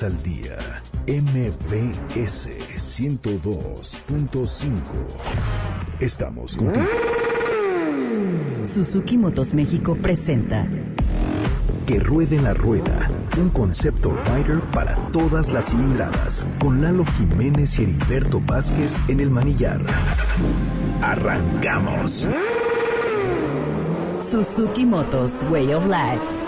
al día. MBS 102.5. Estamos contigo. Suzuki Motos México presenta Que ruede la rueda. Un concepto rider para todas las cilindradas. Con Lalo Jiménez y Heriberto Vázquez en el manillar. Arrancamos. Suzuki Motos Way of Life.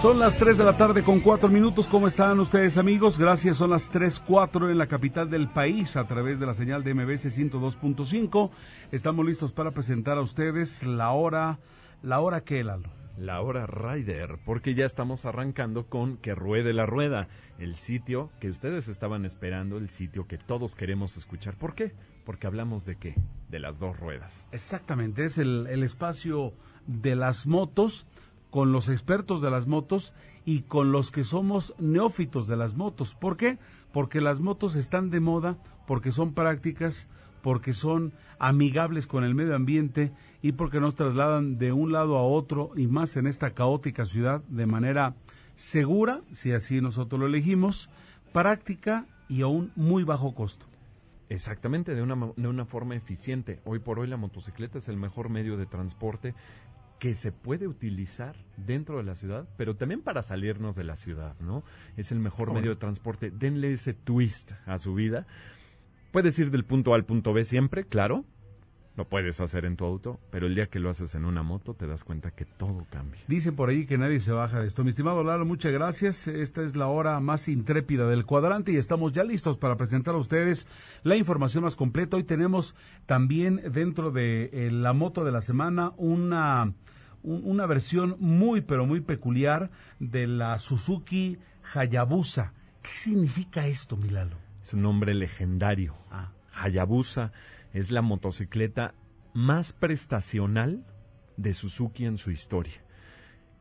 Son las 3 de la tarde con 4 minutos. ¿Cómo están ustedes amigos? Gracias. Son las 3, 4 en la capital del país a través de la señal de MBC 102.5. Estamos listos para presentar a ustedes la hora, la hora que Lalo. La hora Rider, porque ya estamos arrancando con Que Ruede la Rueda, el sitio que ustedes estaban esperando, el sitio que todos queremos escuchar. ¿Por qué? Porque hablamos de qué? De las dos ruedas. Exactamente, es el, el espacio de las motos con los expertos de las motos y con los que somos neófitos de las motos. ¿Por qué? Porque las motos están de moda, porque son prácticas, porque son amigables con el medio ambiente y porque nos trasladan de un lado a otro y más en esta caótica ciudad de manera segura, si así nosotros lo elegimos, práctica y a un muy bajo costo. Exactamente, de una, de una forma eficiente. Hoy por hoy la motocicleta es el mejor medio de transporte que se puede utilizar dentro de la ciudad, pero también para salirnos de la ciudad, ¿no? Es el mejor medio de transporte. Denle ese twist a su vida. Puedes ir del punto A al punto B siempre, claro. Lo puedes hacer en tu auto, pero el día que lo haces en una moto te das cuenta que todo cambia. Dice por ahí que nadie se baja de esto. Mi estimado Lalo, muchas gracias. Esta es la hora más intrépida del cuadrante y estamos ya listos para presentar a ustedes la información más completa. Hoy tenemos también dentro de eh, la moto de la semana una una versión muy, pero muy peculiar de la Suzuki Hayabusa. ¿Qué significa esto, Milalo? Es un nombre legendario. Ah. Hayabusa es la motocicleta más prestacional de Suzuki en su historia.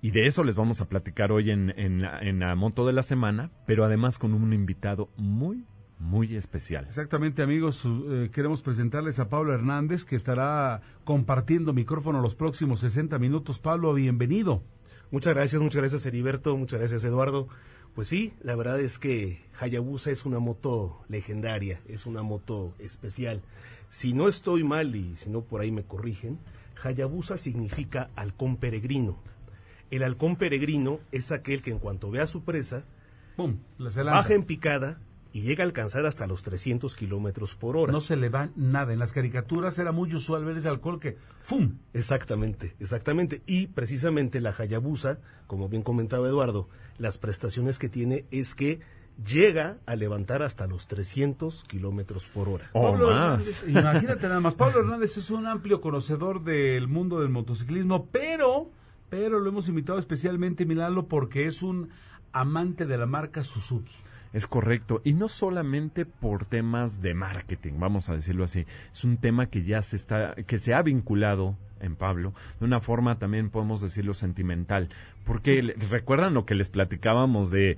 Y de eso les vamos a platicar hoy en, en, en la moto de la semana, pero además con un invitado muy, muy especial. Exactamente, amigos. Eh, queremos presentarles a Pablo Hernández, que estará compartiendo micrófono los próximos 60 minutos. Pablo, bienvenido. Muchas gracias, muchas gracias, Heriberto. Muchas gracias, Eduardo. Pues sí, la verdad es que Hayabusa es una moto legendaria, es una moto especial. Si no estoy mal y si no por ahí me corrigen, Hayabusa significa halcón peregrino. El halcón peregrino es aquel que en cuanto ve a su presa, baja en picada y llega a alcanzar hasta los 300 kilómetros por hora. No se le va nada. En las caricaturas era muy usual ver ese alcohol que ¡fum! Exactamente, exactamente. Y precisamente la Hayabusa, como bien comentaba Eduardo, las prestaciones que tiene es que llega a levantar hasta los 300 kilómetros por hora. O más. imagínate nada más. Pablo Hernández es un amplio conocedor del mundo del motociclismo, pero, pero lo hemos invitado especialmente, Milano, porque es un amante de la marca Suzuki. Es correcto. Y no solamente por temas de marketing, vamos a decirlo así. Es un tema que ya se está, que se ha vinculado en Pablo, de una forma también podemos decirlo sentimental. Porque recuerdan lo que les platicábamos de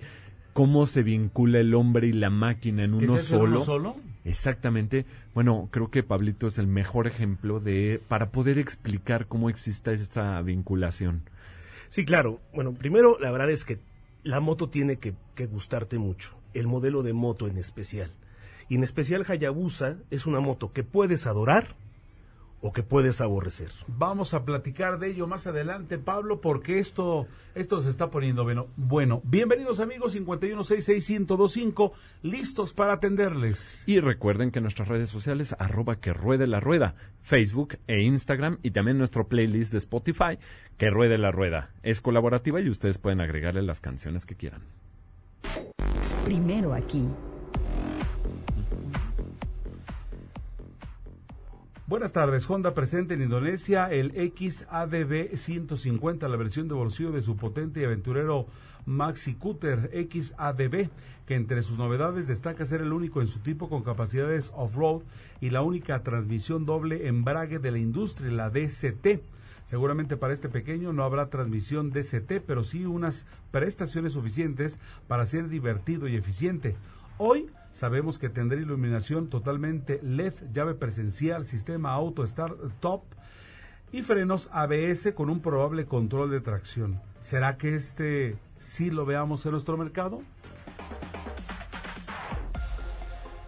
cómo se vincula el hombre y la máquina en uno solo. uno solo? Exactamente. Bueno, creo que Pablito es el mejor ejemplo de para poder explicar cómo existe esta vinculación. Sí, claro. Bueno, primero la verdad es que la moto tiene que, que gustarte mucho el modelo de moto en especial. Y en especial Hayabusa es una moto que puedes adorar o que puedes aborrecer. Vamos a platicar de ello más adelante, Pablo, porque esto, esto se está poniendo bueno. Bueno, bienvenidos amigos 5166125, listos para atenderles. Y recuerden que nuestras redes sociales, arroba que ruede la rueda, Facebook e Instagram, y también nuestro playlist de Spotify, que ruede la rueda. Es colaborativa y ustedes pueden agregarle las canciones que quieran. Primero aquí. Buenas tardes. Honda presente en Indonesia el XADB 150, la versión de bolsillo de su potente y aventurero Maxi Cutter XADB, que entre sus novedades destaca ser el único en su tipo con capacidades off-road y la única transmisión doble embrague de la industria, la DCT. Seguramente para este pequeño no habrá transmisión DCT, pero sí unas prestaciones suficientes para ser divertido y eficiente. Hoy Sabemos que tendrá iluminación totalmente LED, llave presencial, sistema auto start top y frenos ABS con un probable control de tracción. ¿Será que este sí lo veamos en nuestro mercado?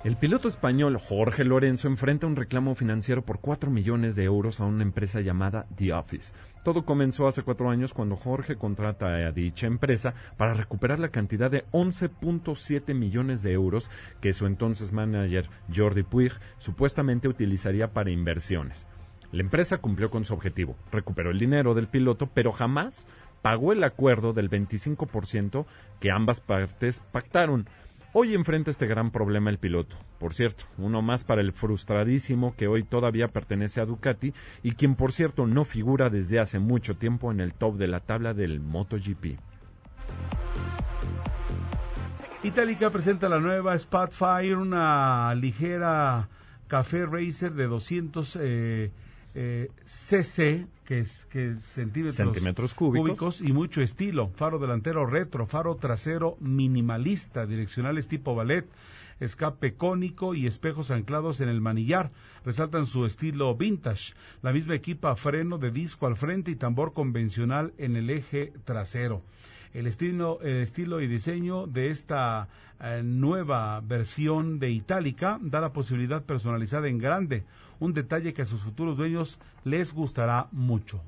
El piloto español Jorge Lorenzo enfrenta un reclamo financiero por 4 millones de euros a una empresa llamada The Office. Todo comenzó hace cuatro años cuando Jorge contrata a dicha empresa para recuperar la cantidad de 11.7 millones de euros que su entonces manager Jordi Puig supuestamente utilizaría para inversiones. La empresa cumplió con su objetivo, recuperó el dinero del piloto, pero jamás pagó el acuerdo del 25% que ambas partes pactaron. Hoy enfrenta este gran problema el piloto. Por cierto, uno más para el frustradísimo que hoy todavía pertenece a Ducati y quien por cierto no figura desde hace mucho tiempo en el top de la tabla del MotoGP. Itálica presenta la nueva Spotfire, una ligera café racer de 200 eh, eh, cc, que es que centímetros, Centímetros cúbicos. y mucho estilo. Faro delantero retro, faro trasero minimalista, direccionales tipo ballet, escape cónico y espejos anclados en el manillar. Resaltan su estilo vintage. La misma equipa freno de disco al frente y tambor convencional en el eje trasero. El estilo, el estilo y diseño de esta eh, nueva versión de Itálica da la posibilidad personalizada en grande, un detalle que a sus futuros dueños les gustará mucho.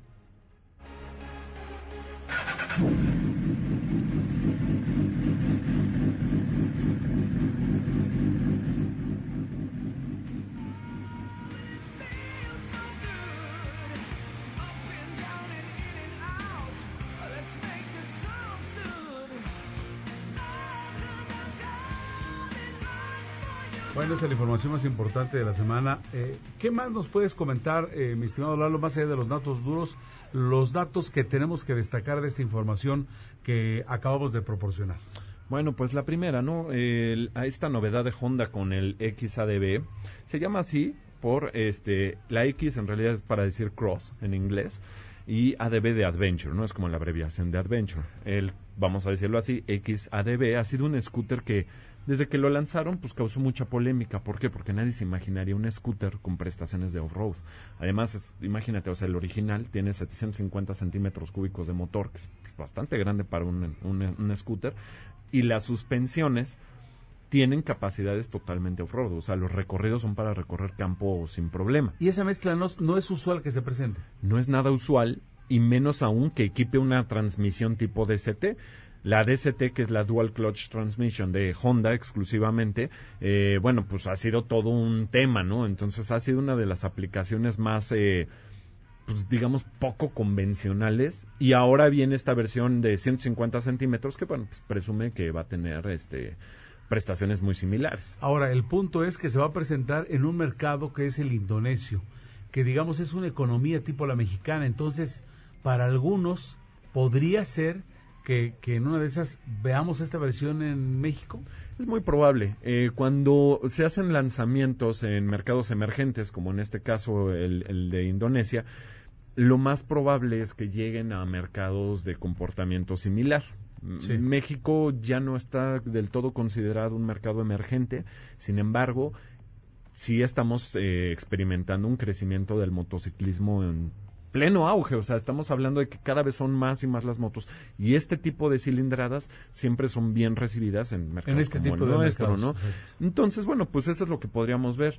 Bueno, es la información más importante de la semana. Eh, ¿Qué más nos puedes comentar, eh, mi estimado Lalo, más allá de los datos duros, los datos que tenemos que destacar de esta información que acabamos de proporcionar? Bueno, pues la primera, ¿no? Esta novedad de Honda con el XADB se llama así por este la X en realidad es para decir cross en inglés y ADB de Adventure, ¿no? Es como la abreviación de Adventure. El vamos a decirlo así, XADB ha sido un scooter que desde que lo lanzaron pues causó mucha polémica, ¿por qué? Porque nadie se imaginaría un scooter con prestaciones de off-road. Además, es- imagínate, o sea, el original tiene 750 centímetros cúbicos de motor, que es pues, bastante grande para un, un- un scooter, y las suspensiones tienen capacidades totalmente off-road, o sea, los recorridos son para recorrer campo sin problema. Y esa mezcla no, no es usual que se presente. No es nada usual y menos aún que equipe una transmisión tipo DCT. La DCT, que es la Dual Clutch Transmission de Honda exclusivamente, eh, bueno, pues ha sido todo un tema, ¿no? Entonces ha sido una de las aplicaciones más, eh, pues digamos, poco convencionales. Y ahora viene esta versión de 150 centímetros que, bueno, pues presume que va a tener este prestaciones muy similares. Ahora, el punto es que se va a presentar en un mercado que es el indonesio, que digamos es una economía tipo la mexicana. Entonces, para algunos podría ser que, que en una de esas veamos esta versión en México. Es muy probable. Eh, cuando se hacen lanzamientos en mercados emergentes, como en este caso el, el de Indonesia, lo más probable es que lleguen a mercados de comportamiento similar. Sí. México ya no está del todo considerado un mercado emergente, sin embargo, sí estamos eh, experimentando un crecimiento del motociclismo en pleno auge, o sea, estamos hablando de que cada vez son más y más las motos y este tipo de cilindradas siempre son bien recibidas en mercados En este como tipo el de nuestro, mercados, ¿no? Entonces, bueno, pues eso es lo que podríamos ver.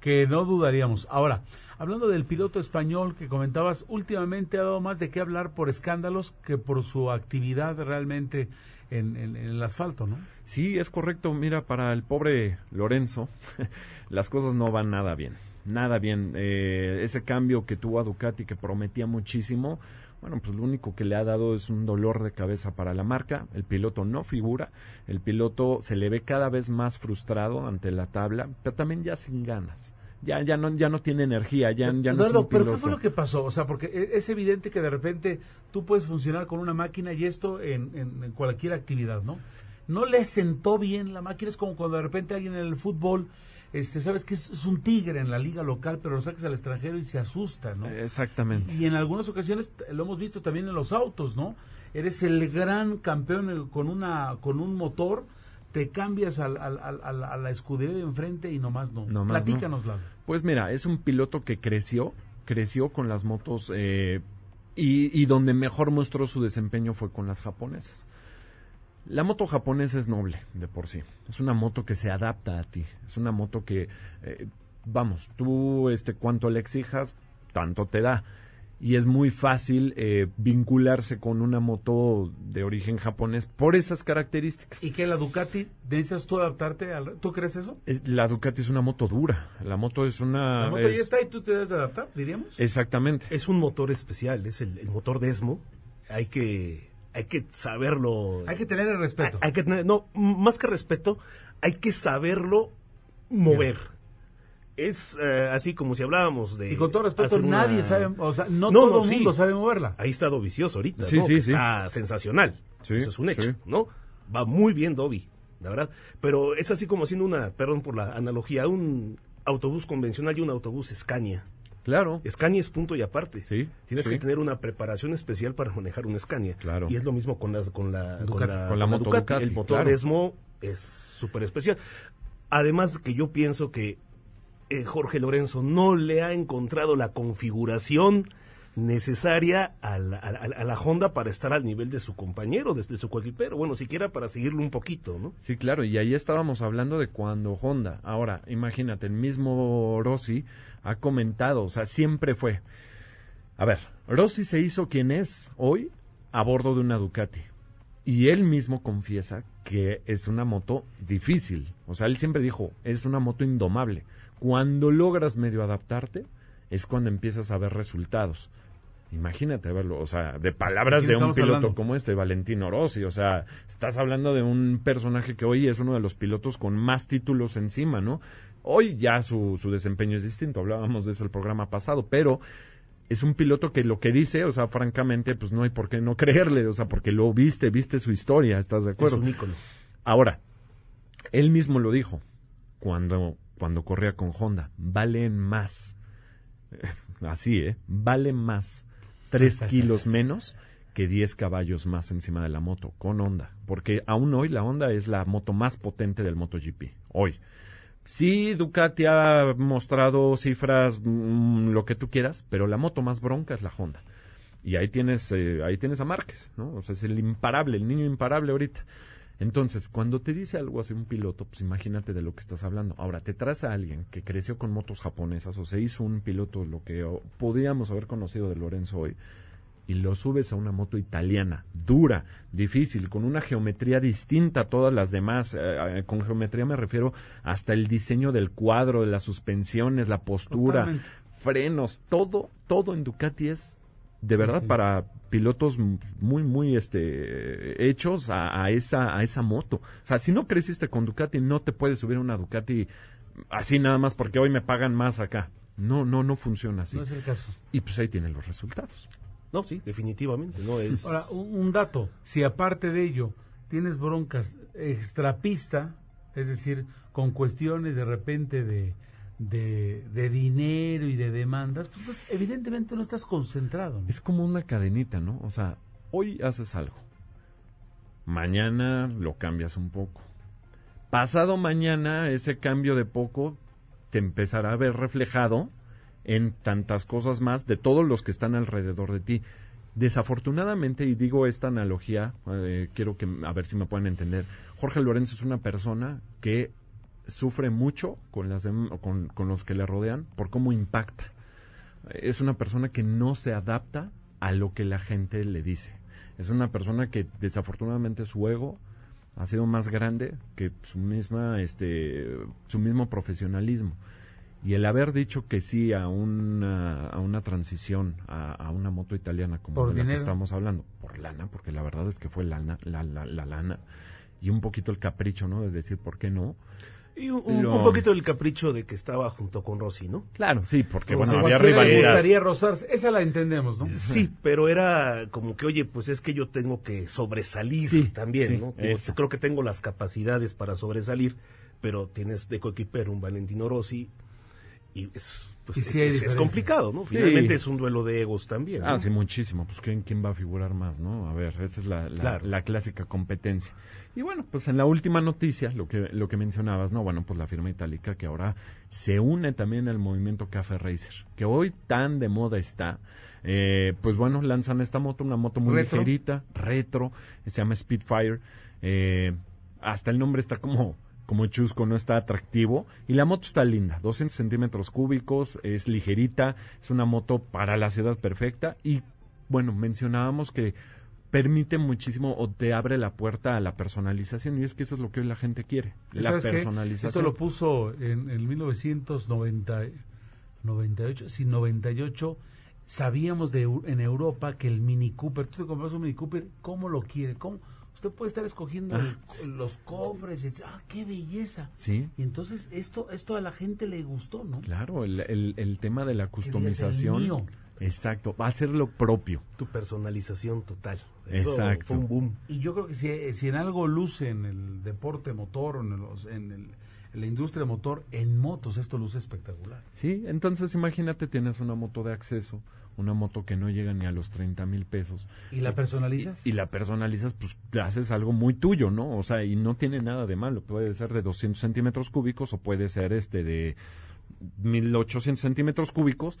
que no dudaríamos. Ahora, hablando del piloto español que comentabas, últimamente ha dado más de qué hablar por escándalos que por su actividad realmente en, en- en el asfalto, ¿no? Sí, es correcto. Mira, para el pobre Lorenzo, las cosas no van nada bien. Nada bien. Eh, ese cambio que tuvo a Ducati que prometía muchísimo, bueno, pues lo único que le ha dado es un dolor de cabeza para la marca. El piloto no figura. El piloto se le ve cada vez más frustrado ante la tabla, pero también ya sin ganas. Ya, ya no, ya no tiene energía, ya, ya no es Eduardo, un pero ¿qué fue lo que pasó? O sea, porque e- es evidente que de repente tú puedes funcionar con una máquina y esto en, en- en cualquier actividad, ¿no? No le sentó bien la máquina, es como cuando de repente alguien en el fútbol, este, sabes que es, un tigre en la liga local, pero lo sacas al extranjero y se asusta, ¿no? Exactamente. Y en algunas ocasiones lo hemos visto también en los autos, ¿no? Eres el gran campeón eh, con una con un motor, te cambias al, al- al- al- a la escudería de enfrente y nomás no. Nomás no. Platícanos, Lalo. Pues mira, es un piloto que creció, creció con las motos eh, y, y donde mejor mostró su desempeño fue con las japonesas. La moto japonesa es noble de por sí. Es una moto que se adapta a ti. Es una moto que, eh, vamos, tú, este, cuanto le exijas, tanto te da. Y es muy fácil eh, vincularse con una moto de origen japonés por esas características. ¿Y que la Ducati, necesitas tú adaptarte? Al, ¿Tú crees eso? Es- La Ducati es una moto dura. La moto es una... La moto es- ya está y tú te debes de adaptar, diríamos. Exactamente. Es un motor especial, es el, el motor Desmo. Hay que, hay que saberlo. Hay que tener el respeto. Hay, hay que tener, no, más que respeto, hay que saberlo mover. Es eh, así como si hablábamos de. y con todo respeto, una- nadie sabe, o sea, no, No, todo no, el sí. mundo sabe moverla. Ahí está Dovicioso ahorita, Sí, ¿no? sí, Que sí. Está sensacional. Sí, Eso es un hecho, sí. ¿no? Va muy bien Dobby, la verdad. Pero es así como haciendo una, perdón por la analogía, un autobús convencional y un autobús Scania. Claro. Scania es punto y aparte. Sí, Tienes sí. que tener una preparación especial para manejar un Scania. Claro. Y es lo mismo con, las, con la, con la, Con la moto Ducati, El motor claro. Es súper especial. Además que yo pienso que eh, Jorge Lorenzo no le ha encontrado la configuración necesaria a la, a la- a la Honda para estar al nivel de su compañero, desde su coequipero. Bueno, siquiera para seguirlo un poquito, ¿no? Sí, claro, y ahí estábamos hablando de cuando Honda. Ahora, imagínate, el mismo Rossi ha comentado, o sea, siempre fue. A ver, Rossi se hizo quien es hoy a bordo de una Ducati. Y él mismo confiesa que es una moto difícil. O sea, él siempre dijo, es una moto indomable. Cuando logras medio adaptarte, es cuando empiezas a ver resultados. Imagínate verlo, o sea, de palabras ¿De un piloto hablando? como este, Valentino Rossi. O sea, estás hablando de un personaje que hoy es uno de los pilotos con más títulos encima, ¿no? Hoy ya su, su desempeño es distinto, hablábamos de eso el programa pasado, pero es un piloto que lo que dice, o sea, francamente, pues no hay por qué no creerle, o sea, porque lo viste, viste su historia, ¿estás de acuerdo? Es un ícono. Ahora, él mismo lo dijo cuando, cuando corría con Honda, valen más, así, ¿eh? Vale más 3 kilos menos que 10 caballos más encima de la moto con Honda, porque aún hoy la Honda es la moto más potente del MotoGP, hoy. Sí, Ducati ha mostrado cifras, mm, lo que tú quieras, pero la moto más bronca es la Honda. Y ahí tienes, eh, ahí tienes a Márquez, ¿no? O sea, es el imparable, el niño imparable ahorita. Entonces, cuando te dice algo así un piloto, pues imagínate de lo que estás hablando. Ahora, te traes a alguien que creció con motos japonesas o se hizo un piloto, lo que podíamos haber conocido de Lorenzo hoy, y lo subes a una moto italiana, dura, difícil, con una geometría distinta a todas las demás. Eh, eh, con geometría me refiero hasta el diseño del cuadro, de las suspensiones, la postura, Totalmente. frenos, todo, todo en Ducati es de verdad Sí. para pilotos muy muy este hechos a, a esa a esa moto. O sea, si no creciste con Ducati no te puedes subir a una Ducati así nada más porque hoy me pagan más acá. No, no, no funciona así. No es el caso. Y pues ahí tienen los resultados. No, sí, definitivamente. No es. Ahora, un, dato, si aparte de ello tienes broncas extrapista, es decir, con cuestiones de repente de, de, de dinero y de demandas, pues, pues, evidentemente no estás concentrado. ¿no? Es como una cadenita, ¿no? O sea, hoy haces algo. Mañana lo cambias un poco. Pasado mañana ese cambio de poco te empezará a ver reflejado en tantas cosas más de todos los que están alrededor de ti. Desafortunadamente, y digo esta analogía, eh, quiero que a ver si me pueden entender. Jorge Lorenzo es una persona que sufre mucho con, las con, con los que le rodean por cómo impacta. Es una persona que no se adapta a lo que la gente le dice. Es una persona que desafortunadamente su ego ha sido más grande que su misma este su mismo profesionalismo y el haber dicho que sí a una a una transición a, a una moto italiana como Por de la que estamos hablando por lana porque la verdad es que fue lana la, la, la lana y un poquito el capricho no de decir por qué no Y un, un- Lo- un poquito el capricho de que estaba junto con Rossi, ¿no? claro sí porque bueno sí, había rivalidad gustaría rozarse, esa la entendemos, ¿no? Sí, pero era como que, oye, pues es que yo tengo que sobresalir Sí, también, sí, ¿no? Creo que tengo las capacidades para sobresalir, pero tienes de coequipero un Valentino Rossi y es pues Y es, sí hay es- es diferencia. complicado, ¿no? Finalmente es un duelo de egos también. ¿no? Ah, sí, muchísimo. Pues ¿quién, quién va a figurar más, ¿no? A ver, esa es la, la, Claro. la clásica competencia. Y bueno, pues en la última noticia, lo que, lo que mencionabas, ¿no? Bueno, pues la firma itálica que ahora se une también al movimiento Café Racer, que hoy tan de moda está. Eh, pues bueno, lanzan esta moto, una moto muy Retro. ligerita, retro, se llama Speedfire. Eh, hasta el nombre está como como chusco, no está atractivo. Y la moto está linda, 200 centímetros cúbicos, es ligerita, es una moto para la ciudad perfecta. Y bueno, mencionábamos que permite muchísimo o te abre la puerta a la personalización. Y es que eso es lo que hoy la gente quiere, la personalización. Esto lo puso en, en 1998, sí, 98. Sabíamos de, en Europa que el Mini Cooper, tú te compras un Mini Cooper, ¿cómo lo quiere? ¿Cómo? Usted puede estar escogiendo el- Ah, los cofres, y, ah, qué belleza. Sí, Y entonces esto, esto a la gente le gustó, ¿no? claro, el, el, el tema de la el customización. mío. Exacto, va a ser lo propio. Tu personalización total. Eso Exacto. Fue un boom. Y yo creo que si, si en algo luce en el deporte motor en, los- en el- en la industria motor, en motos esto luce espectacular. Sí, entonces imagínate, tienes una moto de acceso, una moto que no llega ni a los 30 mil pesos. ¿Y la personalizas? Y, y la personalizas, pues haces algo muy tuyo, ¿no? O sea, y no tiene nada de malo. Puede ser de 200 centímetros cúbicos o puede ser este de 1800 centímetros cúbicos.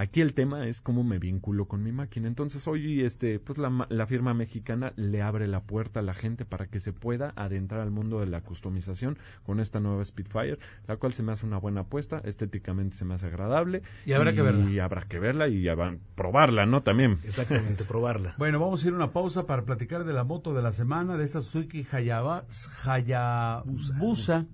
Aquí el tema es cómo me vinculo con mi máquina. Entonces hoy, este, pues la, ma- la firma mexicana le abre la puerta a la gente para que se pueda adentrar al mundo de la customización con esta nueva Spitfire, la cual se me hace una buena apuesta, estéticamente se me hace agradable. Y habrá que verla. Y habrá que verla y habrá- probarla, ¿no? También. Exactamente, probarla. Bueno, vamos a ir a una pausa para platicar de la moto de la semana, de esta Suzuki Hayaba- Hayabusa.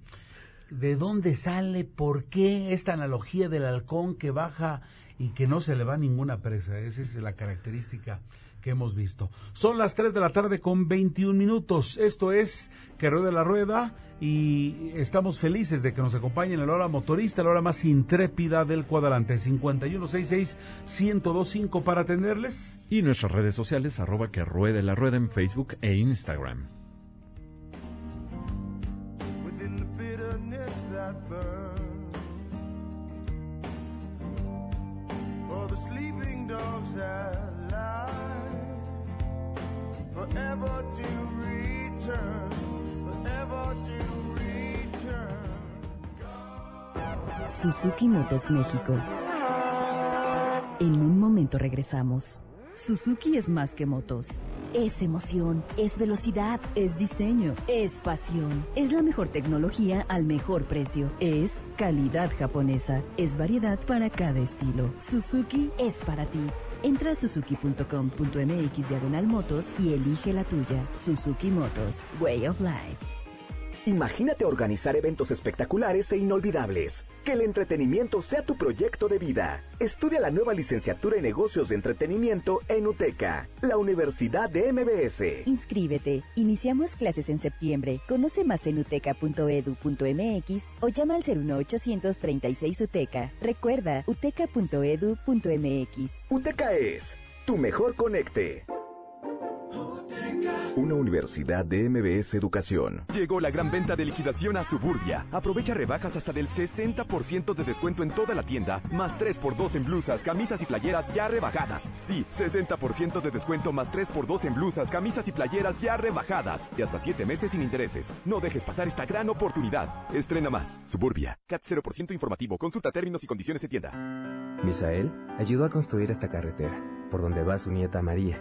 ¿De dónde sale? ¿Por qué esta analogía del halcón que baja y que no se le va ninguna presa? Esa es la característica que hemos visto. Son las 3 de la tarde con 21 minutos. Esto es Que Ruede la Rueda y estamos felices de que nos acompañen en la hora motorista, la hora más intrépida del cuadrante 5166-1025 para atenderles. Y nuestras redes sociales, arroba que ruede la rueda en Facebook e Instagram. Suzuki Motos México. En un momento regresamos. Suzuki es más que motos. Es emoción, es velocidad, es diseño, es pasión. Es la mejor tecnología al mejor precio. Es calidad japonesa. Es variedad para cada estilo. Suzuki es para ti. Entra a suzuki.com.mx diagonal motos y elige la tuya. Suzuki Motos, Way of Life. Imagínate organizar eventos espectaculares e inolvidables. Que el entretenimiento sea tu proyecto de vida. Estudia la nueva licenciatura en negocios de entretenimiento en UTECA, la Universidad de MBS. Inscríbete. Iniciamos clases en septiembre. Conoce más en uteca.edu.mx o llama al 01836 UTECA. Recuerda, uteca.edu.mx. UTECA es tu mejor conecte. Una universidad de MBS Educación. Llegó la gran venta de liquidación a Suburbia. Aprovecha rebajas hasta del 60% de descuento en toda la tienda, más 3x2 en blusas, camisas y playeras ya rebajadas. Sí, 60% de descuento más 3x2 en blusas, camisas y playeras ya rebajadas. Y hasta 7 meses sin intereses. No dejes pasar esta gran oportunidad. Estrena más. Suburbia. CAT 0% informativo. Consulta términos y condiciones de tienda. Misael ayudó a construir esta carretera, por donde va su nieta María,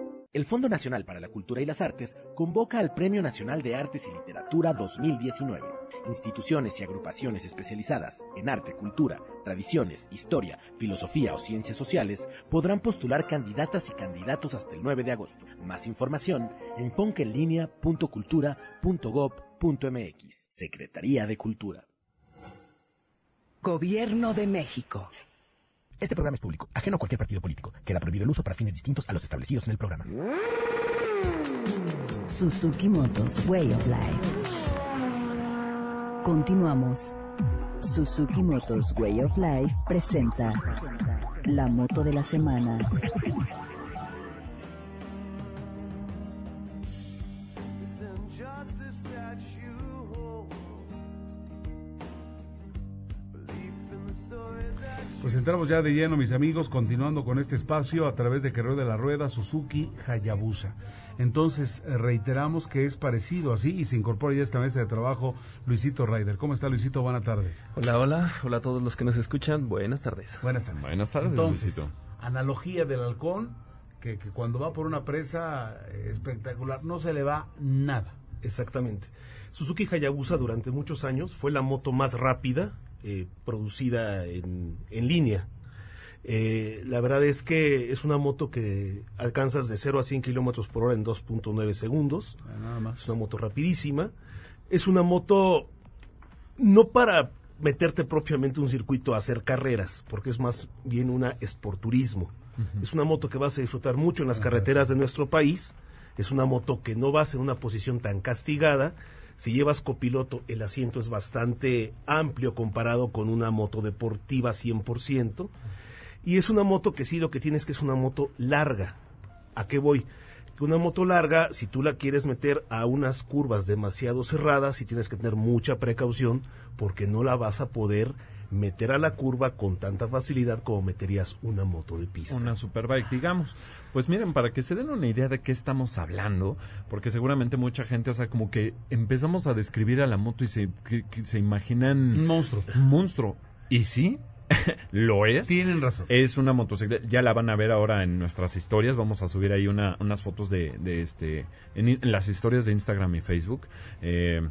El Fondo Nacional para la Cultura y las Artes convoca al Premio Nacional de Artes y Literatura 2019. Instituciones y agrupaciones especializadas en arte, cultura, tradiciones, historia, filosofía o ciencias sociales podrán postular candidatas y candidatos hasta el 9 de agosto. Más información en foncaenlinea.cultura.gov.mx. Secretaría de Cultura. Gobierno de México. Este programa es público, ajeno a cualquier partido político. Queda prohibido el uso para fines distintos a los establecidos en el programa. Suzuki Motos Way of Life. Continuamos. Suzuki Motos Way of Life presenta la moto de la semana. Pues entramos ya de lleno, mis amigos, continuando con este espacio a través de Carrero de la Rueda Suzuki Hayabusa. Entonces, eh, reiteramos que es parecido así y se incorpora ya a esta mesa de trabajo Luisito Ryder. ¿Cómo está Luisito? Buena tarde. Hola, hola, hola a todos los que nos escuchan. Buenas tardes. Buenas tardes. Buenas tardes, Entonces, Luisito. analogía del halcón, que, que cuando va por una presa eh, espectacular no se le va nada. Exactamente. Suzuki Hayabusa durante muchos años fue la moto más rápida eh, producida en, en línea. Eh, la verdad es que es una moto que alcanzas de 0 a 100 kilómetros por hora en 2.9 segundos. Ah, Nada más. Es una moto rapidísima. Es una moto no para meterte propiamente un circuito a hacer carreras, porque es más bien una esporturismo. Es una moto que vas a disfrutar mucho en las carreteras de nuestro país. Es una moto que no vas en una posición tan castigada. Si llevas copiloto, el asiento es bastante amplio comparado con una moto deportiva 100%. Y es una moto que sí lo que tienes que es una moto larga. ¿A qué voy? Una moto larga, si tú la quieres meter a unas curvas demasiado cerradas, sí tienes que tener mucha precaución porque no la vas a poder meter a la curva con tanta facilidad como meterías una moto de pista. Una superbike, digamos. Pues miren, para que se den una idea de qué estamos hablando, porque seguramente mucha gente, o sea, como que empezamos a describir a la moto y se, que- que se imaginan... Un monstruo. Un monstruo. Y sí, lo es. Tienen razón. Es una motocicleta, ya la van a ver ahora en nuestras historias, vamos a subir ahí una, unas fotos de, de este, en, en las historias de Instagram y Facebook, eh,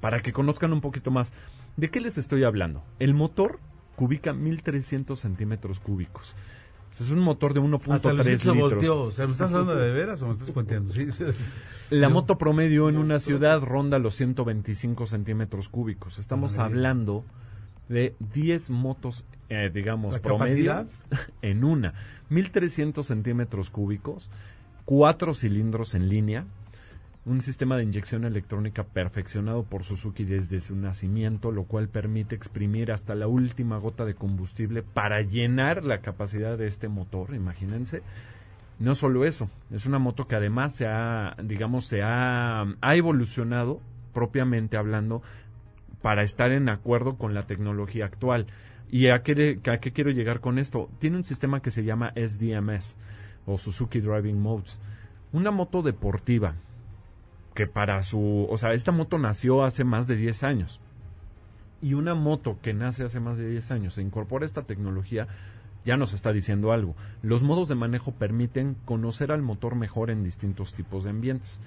para que conozcan un poquito más. ¿De qué les estoy hablando? El motor cubica 1300 centímetros cúbicos. Es un motor de Hasta 1.3 Luisito litros. volteó. O sea, ¿me estás hablando de veras o me estás cuenteando? Sí, sí. La moto promedio en una ciudad ronda los 125 centímetros cúbicos. Estamos Madre hablando de 10 motos, eh, digamos, ¿La promedio en una. 1300 centímetros cúbicos, cuatro cilindros en línea, un sistema de inyección electrónica perfeccionado por Suzuki desde su nacimiento, lo cual permite exprimir hasta la última gota de combustible para llenar la capacidad de este motor, imagínense. No solo eso, es una moto que además se ha, digamos, se ha, evolucionado propiamente hablando para estar en acuerdo con la tecnología actual. ¿Y a qué, a qué quiero llegar con esto? Tiene un sistema que se llama SDMS o Suzuki Driving Modes. Una moto deportiva que para su, o sea, esta moto nació hace más de 10 años. Y una moto que nace hace más de 10 años se incorpora esta tecnología, ya nos está diciendo algo. Los modos de manejo permiten conocer al motor mejor en distintos tipos de ambientes.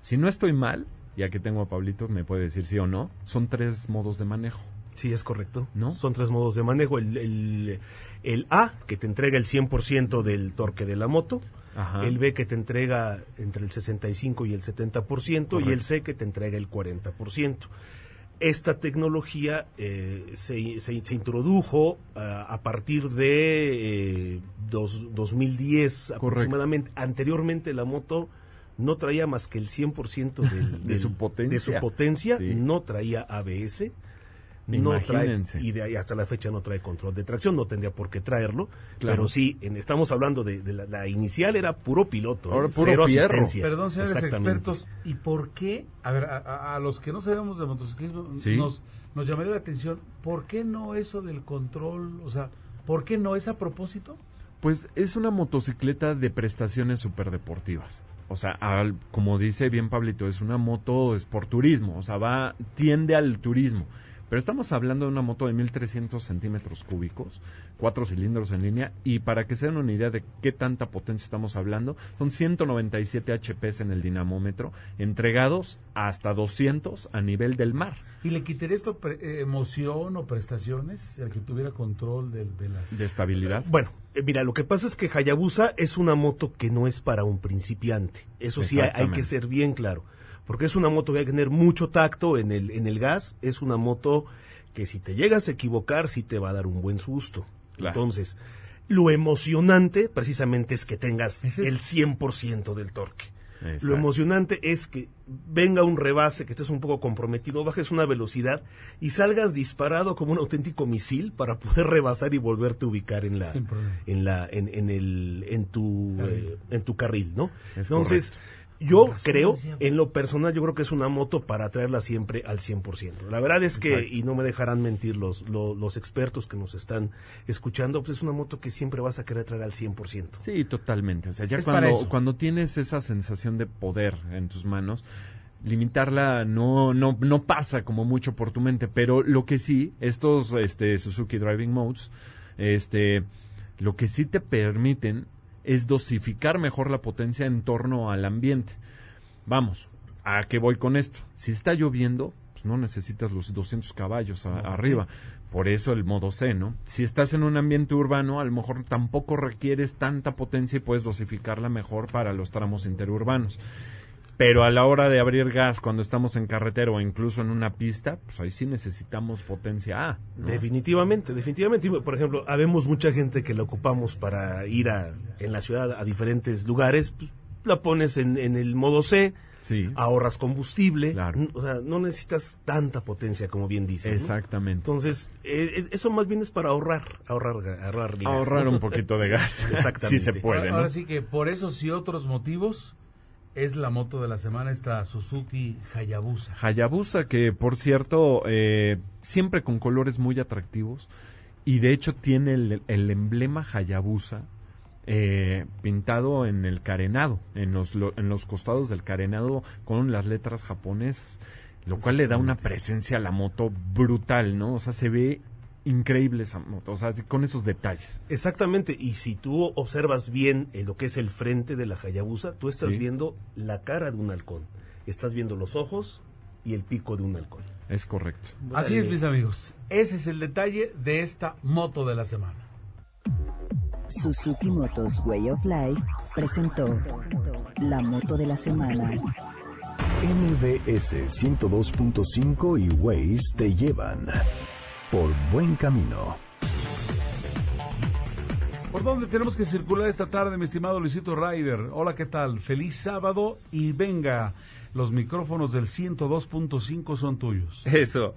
Si no estoy mal, ya que tengo a Pablito, me puede decir sí o no, son tres modos de manejo. Sí, es correcto. ¿No? Son tres modos de manejo. El, el- el A, que te entrega el 100% del torque de la moto. Ajá. El B, que te entrega entre el 65 y el 70%. Y el Correcto. C, que te entrega el 40%. Esta tecnología eh, se, se- se introdujo ah, a partir de eh, dos- 2010 aproximadamente. Anteriormente la moto no traía más que el 100% del- De su potencia. de su potencia, Sí. no traía ABS. No trae, y de ahí hasta la fecha no trae control de tracción, no tendría por qué traerlo, Claro. pero sí, en- estamos hablando de, de la, la inicial era puro piloto, Ahora ¿eh? puro cero fierro. asistencia. Perdón, señores expertos, ¿y por qué? A ver, a, a- a los que no sabemos de motociclismo, Sí. nos, nos llamaría la atención, ¿por qué no eso del control? O sea, ¿por qué no es a propósito? Pues es una motocicleta de prestaciones superdeportivas. O sea, al- como dice bien Pablito, es una moto es por turismo, o sea, va, tiende al turismo. Pero estamos hablando de una moto de 1300 centímetros cúbicos, cuatro cilindros en línea, y para que se den una idea de qué tanta potencia estamos hablando, son 197 HPs en el dinamómetro, entregados hasta 200 a nivel del mar. ¿Y le quitaría esto pre- eh, emoción o prestaciones? El que tuviera control de, de las... De estabilidad. Bueno, eh, mira, lo que pasa es que Hayabusa es una moto que no es para un principiante. Eso sí hay, que ser bien claro. Porque es una moto que hay que tener mucho tacto en el, en el gas. Es una moto que si te llegas a equivocar, sí te va a dar un buen susto. Claro. Entonces, Lo emocionante precisamente es que tengas es- el 100% del torque. Lo emocionante es que venga un rebase, que estés un poco comprometido, bajes una velocidad y salgas disparado como un auténtico misil para poder rebasar y volverte a ubicar en la en la en, en el en tu Carril. eh, en tu carril, ¿no? Es Entonces, yo creo, en lo personal, yo creo que es una moto para traerla siempre al 100%. La verdad es que, Exacto. y no me dejarán mentir los, los, los expertos que nos están escuchando, pues es una moto que siempre vas a querer traer al 100%. Sí, totalmente. O sea, ya cuando, cuando tienes esa sensación de poder en tus manos, limitarla no, no, no pasa como mucho por tu mente. Pero lo que sí, estos este, Suzuki Driving Modes, este, lo que sí te permiten es dosificar mejor la potencia en torno al ambiente. Vamos, ¿a qué voy con esto? Si está lloviendo, pues no necesitas los 200 caballos a- arriba. Por eso el modo C, ¿no? Si estás en un ambiente urbano, a lo mejor tampoco requieres tanta potencia y puedes dosificarla mejor para los tramos interurbanos. Pero a la hora de abrir gas cuando estamos en carretera o incluso en una pista, pues ahí sí necesitamos potencia A. ¿no? Definitivamente, definitivamente. Por ejemplo, habemos mucha gente que la ocupamos para ir a, en la ciudad a diferentes lugares. pues, la pones en, en el modo C, Sí, ahorras combustible. Claro. O sea, no necesitas tanta potencia como bien dices. ¿no? exactamente. Entonces, eh, eso más bien es para ahorrar, ahorrar, ahorrar, gas, Ahorrar ¿no? un poquito de gas. Exactamente. Sí se puede, ahora, ¿no? ahora sí que por esos y otros motivos es la moto de la semana esta Suzuki Hayabusa. Hayabusa, que por cierto, eh, siempre con colores muy atractivos. Y de hecho tiene el, el emblema Hayabusa eh, pintado en el carenado, en los, lo- en los costados del carenado con las letras japonesas. Lo cual le da una presencia a la moto brutal, ¿no? O sea, se ve increíble esa moto, o sea, con esos detalles. Exactamente, y si tú observas bien eh, lo que es el frente de la Hayabusa, tú estás Sí. viendo la cara de un halcón. Estás viendo los ojos y el pico de un halcón. Es correcto. Así es, mis amigos. Ese es el detalle de esta moto de la semana. Suzuki Motos Way of Life presentó la moto de la semana. MBS 102.5 y Waze te llevan por buen camino. ¿Por dónde tenemos que circular esta tarde, mi estimado Luisito Ryder? Hola, ¿qué tal? Feliz sábado y venga, los micrófonos del 102.5 son tuyos. Eso.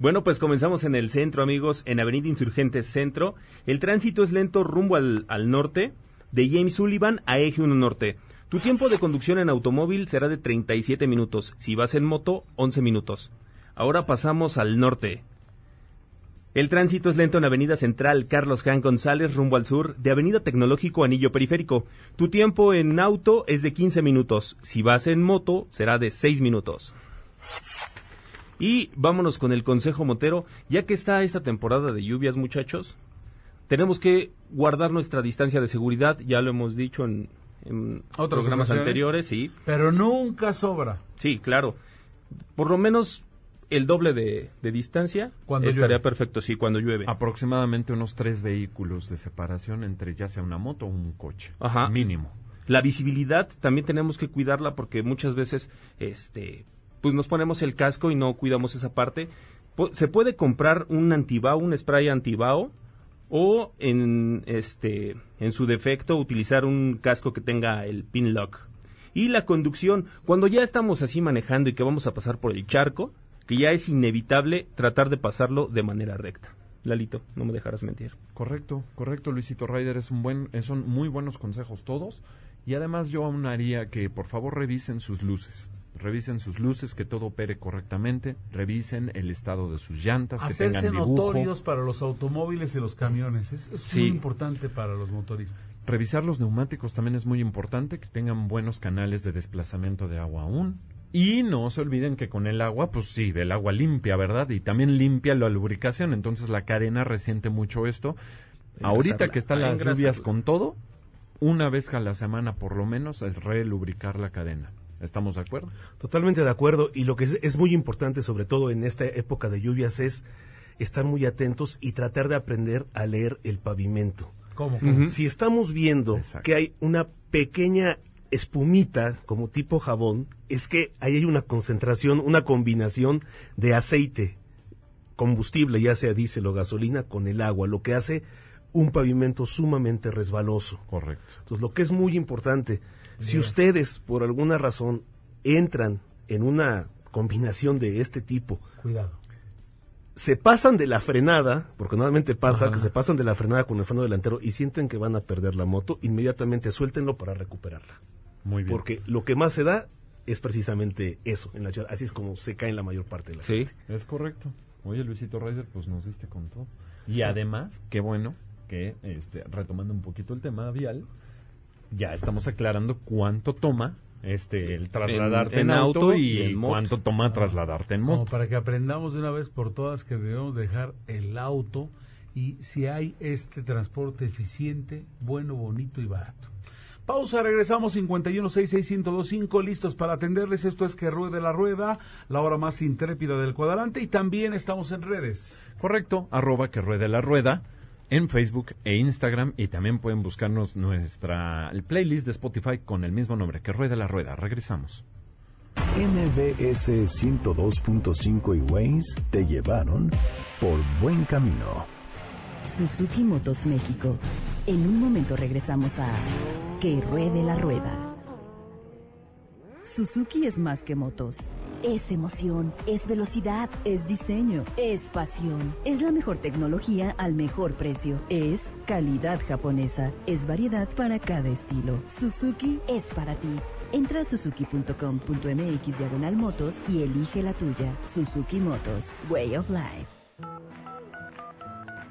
Bueno, pues comenzamos en el centro, amigos, en Avenida Insurgentes Centro. El tránsito es lento rumbo al, al norte, de James Sullivan a Eje 1 Norte. Tu tiempo de conducción en automóvil será de 37 minutos. Si vas en moto, 11 minutos. Ahora pasamos al norte. El tránsito es lento en Avenida Central Carlos Jan González rumbo al sur, de Avenida Tecnológico Anillo Periférico. Tu tiempo en auto es de 15 minutos. Si vas en moto, será de 6 minutos. Y vámonos con el consejo motero, ya que está esta temporada de lluvias, muchachos. Tenemos que guardar nuestra distancia de seguridad, ya lo hemos dicho en, en Otras programas anteriores, sí. Pero nunca sobra. Sí, claro. Por lo menos el doble de, de distancia Cuando estaría llueve. perfecto, sí, cuando llueve. Aproximadamente unos tres vehículos de separación entre ya sea una moto o un coche. Ajá. Mínimo. La visibilidad también tenemos que cuidarla porque muchas veces este pues nos ponemos el casco y no cuidamos esa parte. Se puede comprar un antibao, un spray antibao o en este en su defecto utilizar un casco que tenga el pin lock. Y la conducción, cuando ya estamos así manejando y que vamos a pasar por el charco, que ya es inevitable tratar de pasarlo de manera recta. Lalito, no me dejarás mentir. Correcto, correcto, Luisito Ryder, es un buen, son muy buenos consejos todos. Y además yo aún haría que por favor revisen sus luces. Revisen sus luces, que todo opere correctamente. Revisen el estado de sus llantas, que Hacerse tengan dibujo. notorios para los automóviles y los camiones. Es, es Sí. muy importante para los motoristas. Revisar los neumáticos también es muy importante, que tengan buenos canales de desplazamiento de agua aún. Y no se olviden que con el agua, pues sí, del agua limpia, ¿verdad? Y también limpia la lubricación, entonces la cadena resiente mucho esto. Ahorita que están las lluvias con todo, una vez a la semana por lo menos es relubricar la cadena. ¿Estamos de acuerdo? Totalmente de acuerdo. Y lo que es, es muy importante, sobre todo en esta época de lluvias, es estar muy atentos y tratar de aprender a leer el pavimento. ¿Cómo? Si estamos viendo que hay una pequeña espumita como tipo jabón, es que ahí hay una concentración, una combinación de aceite, combustible, ya sea diésel o gasolina, con el agua, lo que hace un pavimento sumamente resbaloso. Correcto. Entonces, lo que es muy importante, si ustedes por alguna razón entran en una combinación de este tipo, Cuidado. se pasan de la frenada, porque normalmente pasa Ajá. que se pasan de la frenada con el freno delantero y sienten que van a perder la moto, inmediatamente suéltenlo para recuperarla. Muy bien. Porque lo que más se da es precisamente eso en la ciudad. Así es como se cae en la mayor parte de la Sí, es correcto. Oye, Luisito Reiser, pues nos diste con todo. Y además, qué bueno que, este, retomando un poquito el tema vial, ya estamos aclarando cuánto toma este el trasladarte en, en auto, auto y, y en moto. cuánto toma trasladarte en Como moto. para que aprendamos de una vez por todas que debemos dejar el auto y si hay este transporte eficiente, bueno, bonito y barato. Pausa, regresamos 5166125, listos para atenderles. Esto es que ruede la rueda, la hora más intrépida del cuadrante y también estamos en redes. Correcto, arroba que ruede la rueda en Facebook e Instagram y también pueden buscarnos nuestra el playlist de Spotify con el mismo nombre, que ruede la rueda. Regresamos. MBS 102.5 y Waze te llevaron por buen camino. Suzuki Motos México. En un momento regresamos a Que ruede la rueda. Suzuki es más que motos. Es emoción, es velocidad, es diseño, es pasión. Es la mejor tecnología al mejor precio. Es calidad japonesa. Es variedad para cada estilo. Suzuki es para ti. Entra a suzuki.com.mx diagonal motos y elige la tuya. Suzuki Motos, Way of Life.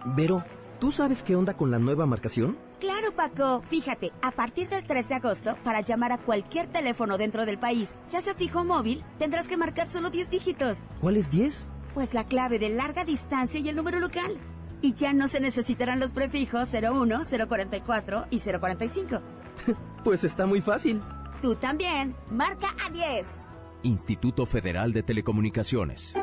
Vero, ¿tú sabes qué onda con la nueva marcación? Claro, Paco. Fíjate, a partir del 3 de agosto, para llamar a cualquier teléfono dentro del país, ya sea fijo o móvil, tendrás que marcar solo 10 dígitos. ¿Cuál es 10? Pues la clave de larga distancia y el número local. Y ya no se necesitarán los prefijos 01, 044 y 045. Pues está muy fácil. Tú también. Marca a 10. Instituto Federal de Telecomunicaciones.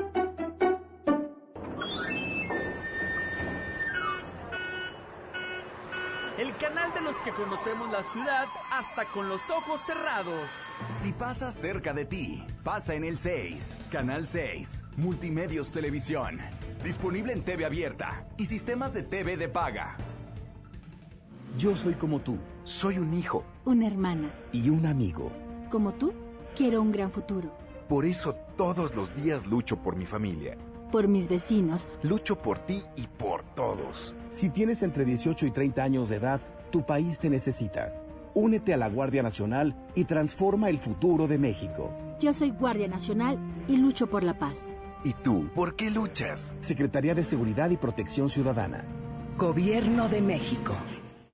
Que conocemos la ciudad hasta con los ojos cerrados. Si pasa cerca de ti, pasa en el 6, Canal 6, Multimedios Televisión. Disponible en TV abierta y sistemas de TV de paga. Yo soy como tú. Soy un hijo Una hermana. y un amigo. Como tú, quiero un gran futuro. Por eso todos los días lucho por mi familia. Por mis vecinos. Lucho por ti y por todos. Si tienes entre 18 y 30 años de edad, tu país te necesita. Únete a la Guardia Nacional y transforma el futuro de México. Yo soy Guardia Nacional y lucho por la paz. ¿Y tú? ¿Por qué luchas? Secretaría de Seguridad y Protección Ciudadana. Gobierno de México.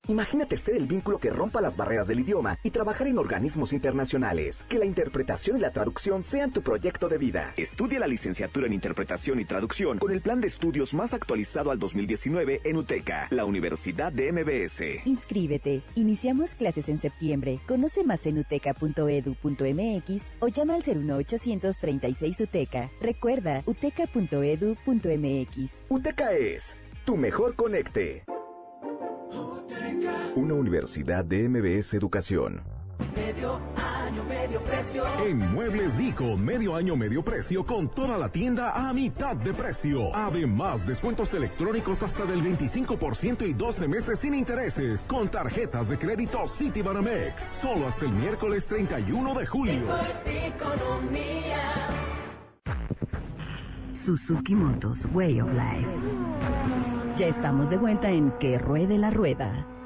Imagínate ser el vínculo que rompa las barreras del idioma y trabajar en organismos internacionales. Que la interpretación y la traducción sean tu proyecto de vida. Estudia la licenciatura en Interpretación y Traducción con el plan de estudios más actualizado al 2019 en UTECA, la Universidad de MBS. Inscríbete. Iniciamos clases en septiembre. Conoce más en uteca.edu.mx o llama al 01800 36 UTECA. Recuerda, uteca.edu.mx. UTECA es tu mejor conecte. Una universidad de MBS Educación. Medio año, medio precio. En Muebles Dico, medio año, medio precio con toda la tienda a mitad de precio. Además, descuentos electrónicos hasta del 25% y 12 meses sin intereses. Con tarjetas de crédito Citibanamex. Solo hasta el miércoles 31 de julio. Suzuki Motos, Way of Life. Ya estamos de vuelta en Que Ruede la Rueda.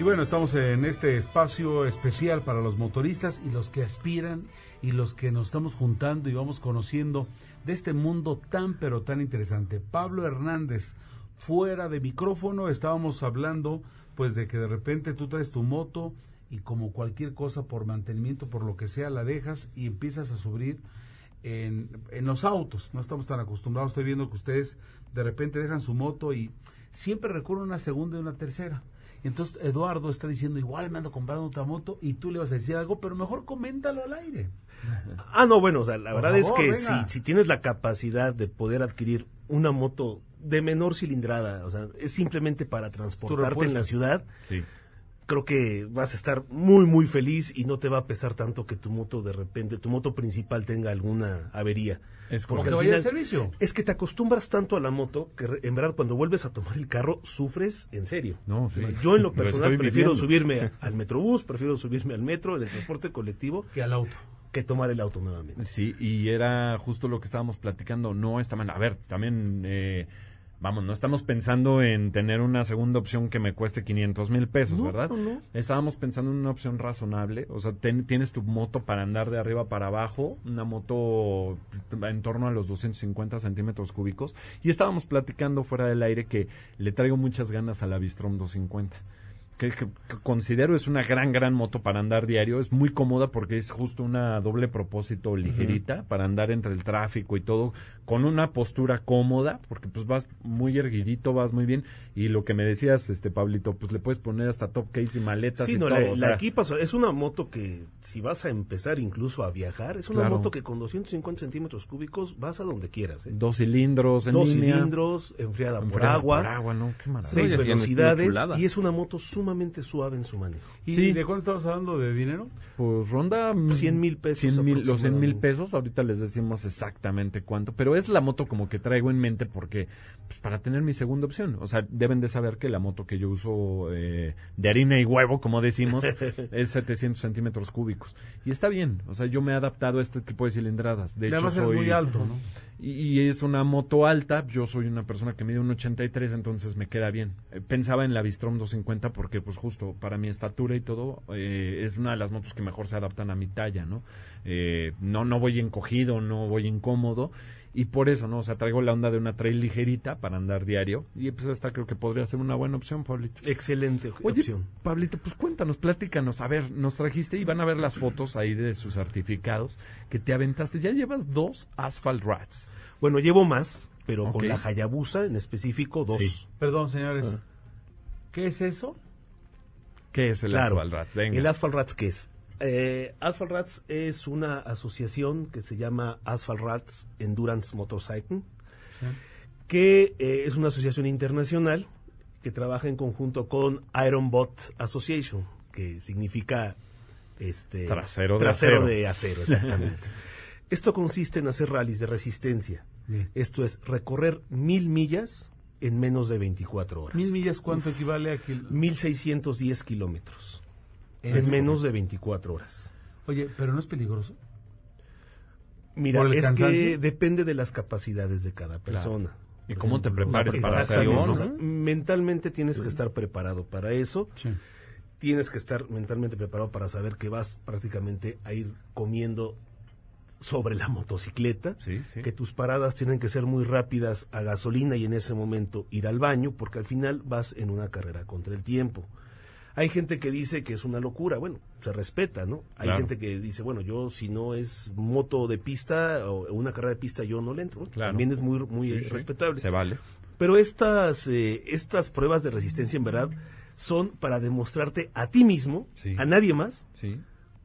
Y bueno, estamos en este espacio especial para los motoristas y los que aspiran y los que nos estamos juntando y vamos conociendo de este mundo tan pero tan interesante. Pablo Hernández, fuera de micrófono, estábamos hablando pues de que de repente tú traes tu moto y como cualquier cosa por mantenimiento, por lo que sea, la dejas y empiezas a subir en, en los autos. No estamos tan acostumbrados, estoy viendo que ustedes de repente dejan su moto y siempre recurren a una segunda y una tercera. Entonces Eduardo está diciendo, igual me ando comprando otra moto y tú le vas a decir algo, pero mejor coméntalo al aire. Ah, no, bueno, o sea, la Por verdad favor, es que si, si tienes la capacidad de poder adquirir una moto de menor cilindrada, o sea, es simplemente para transportarte en la ciudad, Sí. Creo que vas a estar muy muy feliz y no te va a pesar tanto que tu moto de repente, tu moto principal tenga alguna avería. Es como Porque que vaya al servicio. Es que te acostumbras tanto a la moto que en verdad cuando vuelves a tomar el carro sufres en serio. No, sí. Yo en lo personal prefiero subirme al metrobús, prefiero subirme al metro, en el transporte colectivo Que al auto. que tomar el auto nuevamente. Sí, y era justo lo que estábamos platicando. No está mal. A ver, también, eh, vamos, no estamos pensando en tener una segunda opción que me cueste 500 mil pesos, No, ¿verdad? no, no. Estábamos pensando en una opción razonable. O sea, ten- tienes tu moto para andar de arriba para abajo, una moto en torno a los 250 centímetros cúbicos. Y estábamos platicando fuera del aire que le traigo muchas ganas a la Bistrom 250 que, que- que considero es una gran, gran moto para andar diario. Es muy cómoda porque es justo una doble propósito ligerita para andar entre el tráfico y todo, con una postura cómoda, porque pues vas muy erguidito, vas muy bien. Y lo que me decías, este Pablito, pues le puedes poner hasta top case y maletas Sí, y no, todo. la, o la sea, equipas, es una moto que si vas a empezar incluso a viajar, es una Claro. moto que con 250 centímetros cúbicos vas a donde quieras. ¿eh? dos cilindros en Dos línea. cilindros, enfriada, por agua, por agua, ¿no? Qué maravilla. seis velocidades y es una moto sumamente suave en su manejo. ¿Y Sí. de cuánto estamos hablando de dinero? Pues ronda mm, 100 mil pesos 100 mil- los 100 mil pesos, ahorita les decimos exactamente cuánto, pero es la moto como que traigo en mente porque, pues para tener mi segunda opción, o sea, deben de saber que la moto que yo uso eh, de harina y huevo, como decimos, es 700 centímetros cúbicos. Y está bien, o sea, yo me he adaptado a este tipo de cilindradas. De hecho, además soy es muy alto, ¿no? Y, es una moto alta, yo soy una persona que mide un 83, entonces me queda bien. Eh, pensaba en la Bistrom 250 porque pues justo para mi estatura y todo eh, es una de las motos que mejor se adaptan a mi talla, ¿no? Eh, no no voy encogido, no voy incómodo y por eso, ¿no? O sea, traigo la onda de una trail ligerita para andar diario y pues esta creo que podría ser una buena opción, Pablito. Excelente Oye, opción. Pablito, pues cuéntanos, platícanos. A ver, nos trajiste y van a ver las fotos ahí de sus certificados que te aventaste. Ya llevas dos Asphalt Rats. Bueno, llevo más, pero con la Hayabusa en específico dos. Sí. Perdón, señores. ¿Qué es eso? ¿Qué es el Claro. Asphalt Rats? Venga. ¿El Asphalt Rats qué es? Eh, Asphalt Rats es una asociación que se llama Asphalt Rats Endurance Motorcycle, que eh, es una asociación internacional que trabaja en conjunto con Iron Bot Association, que significa este Trasero de trasero acero. de acero, exactamente. Esto consiste en hacer rallies de resistencia. Bien. Esto es recorrer mil millas en menos de 24 horas. ¿Mil millas cuánto equivale a kil- 1610 kilómetros En menos de 24 horas. Oye, pero no es peligroso. Mira, ¿Por el es cansancio? que depende de las capacidades de cada persona. Y cómo te prepares para hacerlo, o sea, ¿no? mentalmente tienes que estar preparado para eso. Sí. Tienes que estar mentalmente preparado para saber que vas prácticamente a ir comiendo sobre la motocicleta, Sí, sí. que tus paradas tienen que ser muy rápidas a gasolina y en ese momento ir al baño, porque al final vas en una carrera contra el tiempo. Hay gente que dice que es una locura, bueno, se respeta, ¿no? Hay Claro. gente que dice, bueno, yo si no es moto de pista o una carrera de pista, yo no le entro. Claro. También es muy, muy Sí, sí. respetable. Se vale. Pero estas, eh, estas pruebas de resistencia, en verdad, son para demostrarte a ti mismo, Sí. a nadie más,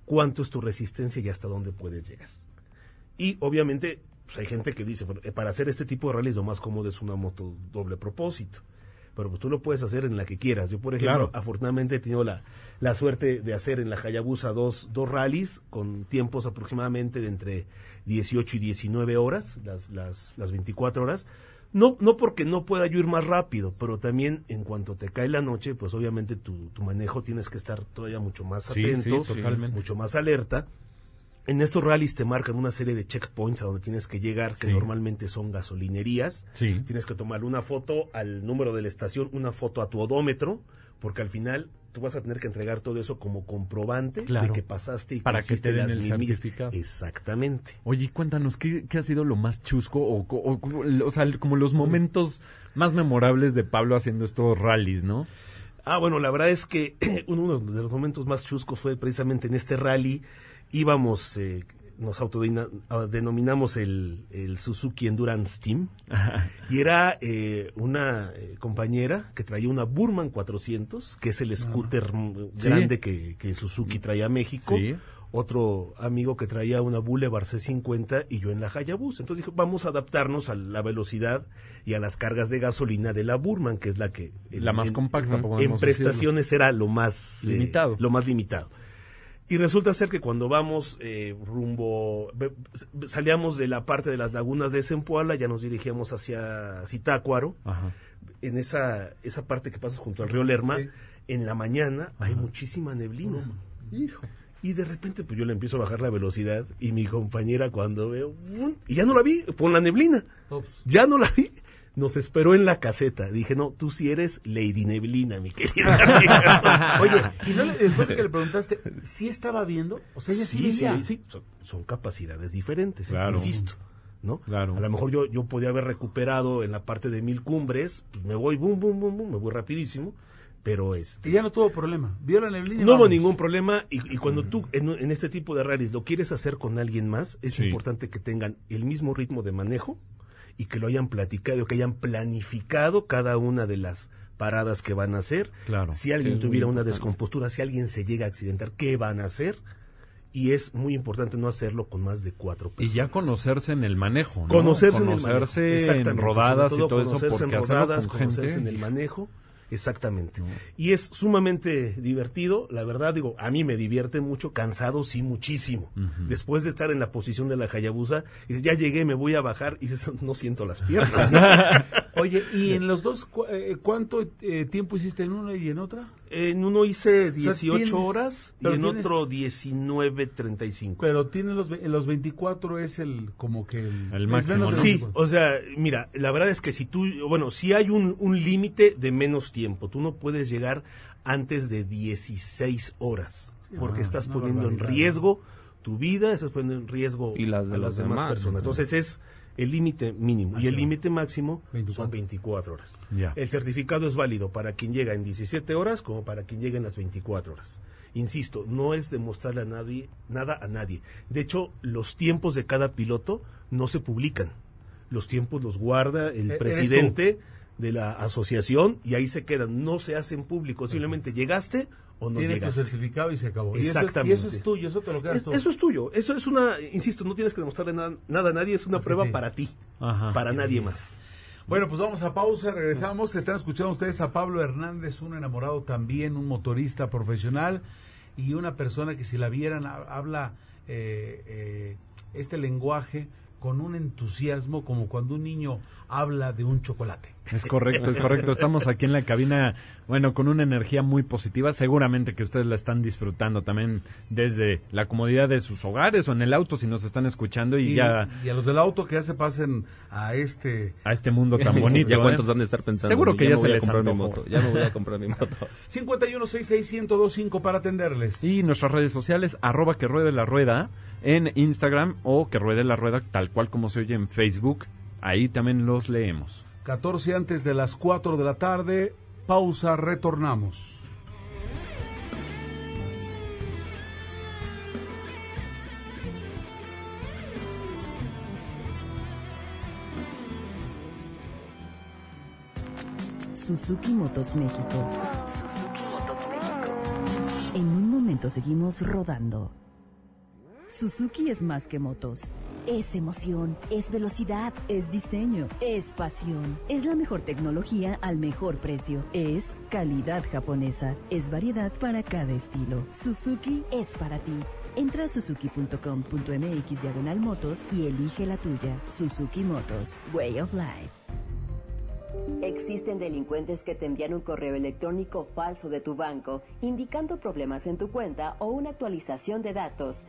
cuánto es tu resistencia y hasta dónde puedes llegar. Y obviamente, pues, hay gente que dice, bueno, eh, para hacer este tipo de rallies lo más cómodo es una moto doble propósito. Pero pues tú lo puedes hacer en la que quieras. Yo, por ejemplo, Claro. afortunadamente he tenido la, la suerte de hacer en la Hayabusa dos, dos rallies con tiempos aproximadamente de entre 18 y 19 horas, las, las, las 24 horas. No, no porque no pueda yo ir más rápido, pero también en cuanto te cae la noche, pues obviamente tu, tu manejo tienes que estar todavía mucho más Sí, atento, sí, totalmente. mucho más alerta. En estos rallies te marcan una serie de checkpoints a donde tienes que llegar, que Sí. normalmente son gasolinerías. Sí. Tienes que tomar una foto al número de la estación, una foto a tu odómetro, porque al final tú vas a tener que entregar todo eso como comprobante Claro. de que pasaste y Para que te den el certificado. Exactamente. Oye, cuéntanos, ¿qué, qué ha sido lo más chusco o, o- o- o sea, como los momentos más memorables de Pablo haciendo estos rallies, ¿no? Ah, bueno, la verdad es que uno de los momentos más chuscos fue precisamente en este rally. Íbamos, eh, nos autodenominamos el, el Suzuki Endurance Team. Y era eh, una eh, compañera que traía una Burman 400, que es el scooter Sí. grande que, que Suzuki trae a México. Sí. otro amigo que traía una Boulevard C50 y yo en la Hayabusa. Entonces dije, vamos a adaptarnos a la velocidad y a las cargas de gasolina de la Burman, que es la que... La más en- compacta, En prestaciones era lo más... eh, Limitado. lo más limitado. Y resulta ser que cuando vamos eh, rumbo, salíamos de la parte de las lagunas de Zempoala, ya nos dirigíamos hacia Zitácuaro, Ajá. en esa, esa parte que pasa junto al río Lerma, en la mañana hay muchísima neblina. Hijo. Y de repente pues yo le empiezo a bajar la velocidad y mi compañera cuando veo, y ya no la vi, por la neblina, ya no la vi. Nos esperó en la caseta. Dije, no, tú sí eres Lady Neblina, mi querida. Oye, y no le- después de que le preguntaste, ¿sí estaba viendo? O sea, ella sí, sí, sí, veía. sí, son, son capacidades diferentes, Claro. insisto. ¿no? Claro. A lo mejor yo, yo podía haber recuperado en la parte de mil cumbres, pues me voy, boom, boom, boom, boom, me voy rapidísimo, pero este... Y ya no tuvo problema. Vio la neblina. No hubo ningún problema y, y cuando tú en, en este tipo de rallies lo quieres hacer con alguien más, es Sí. importante que tengan el mismo ritmo de manejo y que lo hayan platicado, que hayan planificado cada una de las paradas que van a hacer. Claro. Si alguien tuviera una descompostura, si alguien se llega a accidentar, ¿qué van a hacer? Y es muy importante no hacerlo con más de cuatro Y personas. ya conocerse en el manejo, ¿no? Conocerse, en el manejo. En rodadas y todo eso, conocerse porque en rodadas, con conocerse gente... en el manejo, exactamente. Y es sumamente divertido, la verdad, digo, a mí me divierte mucho, cansado sí muchísimo. Después de estar en la posición de la Hayabusa, dices, ya llegué, me voy a bajar, y dices, no siento las piernas. Oye, ¿y en los dos cu- eh, cuánto eh, tiempo hiciste en una y en otra? en uno hice O sea, 18 tienes- horas y en tienes- otro 19.35. Pero tiene los, ve- los 24 es el como que el, máximo, Sí, 24. o sea, mira, la verdad es que si tú, bueno, si hay un, un límite de menos tiempo, tú no puedes llegar antes de 16 horas, porque Ah, estás poniendo en riesgo tu vida, estás poniendo en riesgo Y las de a los las demás demás, personas. Entonces es el límite mínimo y el límite máximo 24. son 24 horas. Ya. El certificado es válido para quien llega en 17 horas como para quien llega en las 24 horas. Insisto, no es demostrarle a nadie nada a nadie. De hecho, los tiempos de cada piloto no se publican. Los tiempos los guarda el E- presidente de la asociación y ahí se quedan, no se hacen públicos. Simplemente llegaste o no Tienes tu llegaste. certificado y se acabó. Y eso es- Exactamente. Y eso es, tuyo, eso te lo quedas Es- tú. eso es tuyo. Eso es una, insisto, no tienes que demostrarle nada, nada a nadie, es una prueba sí. para ti, Ajá. para nadie más. Bueno, pues vamos a pausa, regresamos. Están escuchando ustedes a Pablo Hernández, un enamorado también, un motorista profesional y una persona que si la vieran ha- habla eh, eh, este lenguaje con un entusiasmo como cuando un niño habla de un chocolate. Es correcto, es correcto. Estamos aquí en la cabina, bueno, con una energía muy positiva. Seguramente que ustedes la están disfrutando también desde la comodidad de sus hogares o en el auto si nos están escuchando y, Y, ya y a los del auto que ya se pasen a este a este mundo tan bonito. Ya ¿eh? cuántos han de estar pensando. Seguro que ya, me se les comprar mi moto. Ya me voy a comprar mi moto. 51661025 para atenderles. Y nuestras redes sociales, arroba que ruede la rueda en Instagram o que ruede la rueda tal cual como se oye en Facebook. Ahí también los leemos. 14 antes de las 4 de la tarde. Pausa, retornamos. Suzuki Motos México. En un momento seguimos rodando. Suzuki es más que motos. Es emoción, es velocidad, es diseño, es pasión. Es la mejor tecnología al mejor precio. Es calidad japonesa. Es variedad para cada estilo. Suzuki es para ti. Entra a suzuki.com.mx diagonal motos y elige la tuya. Suzuki Motos, Way of Life. Existen delincuentes que te envían un correo electrónico falso de tu banco indicando problemas en tu cuenta o una actualización de datos.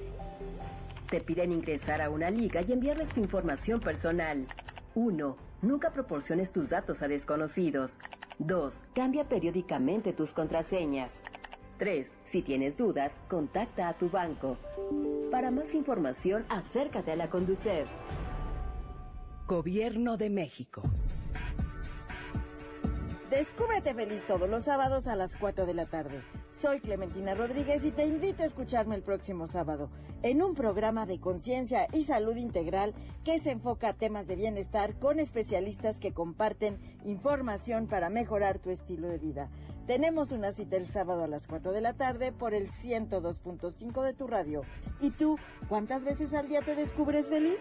Te piden ingresar a una liga y enviarles tu información personal. 1. Nunca proporciones tus datos a desconocidos. 2. Cambia periódicamente tus contraseñas. 3. Si tienes dudas, contacta a tu banco. Para más información, acércate a la Conducef. Gobierno de México. Descúbrete feliz todos los sábados a las 4 de la tarde. Soy Clementina Rodríguez y te invito a escucharme el próximo sábado en un programa de conciencia y salud integral que se enfoca a temas de bienestar con especialistas que comparten información para mejorar tu estilo de vida. Tenemos una cita el sábado a las 4 de la tarde por el 102.5 de tu radio. ¿Y tú, cuántas veces al día te descubres feliz?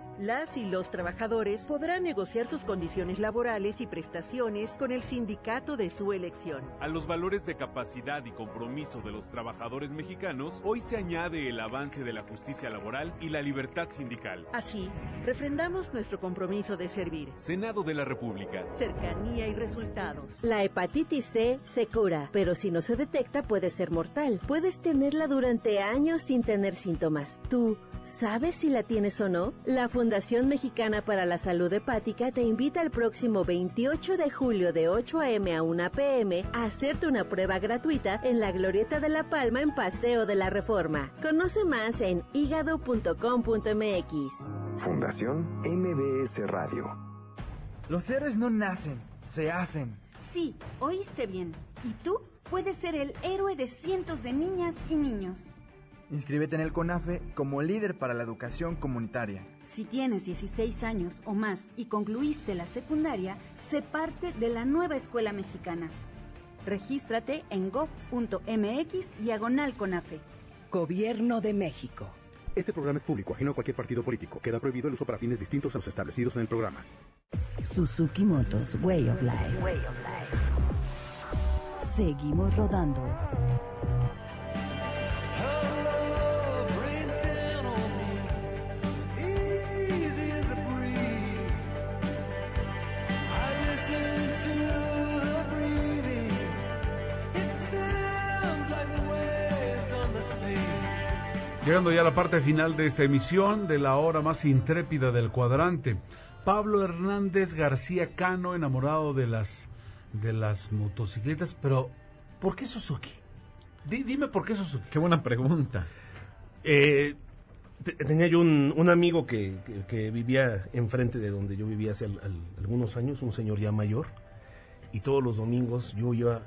Las y los trabajadores podrán negociar sus condiciones laborales y prestaciones con el sindicato de su elección. A los valores de capacidad y compromiso de los trabajadores mexicanos, hoy se añade el avance de la justicia laboral y la libertad sindical. Así, refrendamos nuestro compromiso de servir. Senado de la República. Cercanía y resultados. La hepatitis C se cura, pero si no se detecta puede ser mortal. Puedes tenerla durante años sin tener síntomas. ¿Tú sabes si la tienes o no? La Fundación Mexicana para la Salud Hepática te invita el próximo 28 de julio de 8 a.m. a 1 p.m. a hacerte una prueba gratuita en la Glorieta de la Palma en Paseo de la Reforma. Conoce más en hígado.com.mx. Fundación MBS Radio. Los héroes no nacen, se hacen. Sí, oíste bien. ¿Y tú? Puedes ser el héroe de cientos de niñas y niños. Inscríbete en el CONAFE como líder para la educación comunitaria. Si tienes 16 años o más y concluiste la secundaria, sé parte de la nueva escuela mexicana. Regístrate en go.mx diagonal CONAFE. Gobierno de México. Este programa es público, ajeno a cualquier partido político. Queda prohibido el uso para fines distintos a los establecidos en el programa. Suzuki Motos Way of Life. Way of Life. Seguimos rodando. Llegando ya a la parte final de esta emisión de la hora más intrépida del cuadrante. Pablo Hernández García Cano, enamorado de las de las motocicletas, pero ¿por qué Suzuki? Di- dime por qué Suzuki. Qué buena pregunta. Eh, te- tenía yo un, un amigo que, que- que vivía enfrente de donde yo vivía hace al- al- algunos años, un señor ya mayor, y todos los domingos yo iba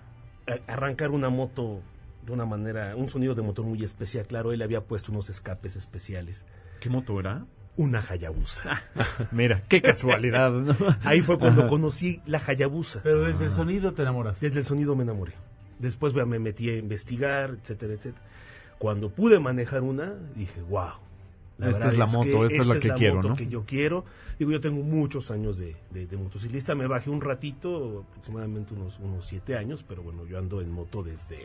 a arrancar una moto de una manera, un sonido de motor muy especial. Claro, él había puesto unos escapes especiales. ¿Qué moto era? Una Hayabusa. Mira, qué casualidad, ¿no? Ahí fue cuando Ajá. conocí la Hayabusa. Pero desde el sonido te enamoras. Desde el sonido me enamoré. Después vea, me metí a investigar, etcétera, etcétera. Cuando pude manejar una, dije, wow. Esta es la moto, esta es la que la quiero, moto ¿no? que yo quiero. Digo, yo tengo muchos años de, de- de motociclista. Me bajé un ratito, aproximadamente unos, unos siete años, pero bueno, yo ando en moto desde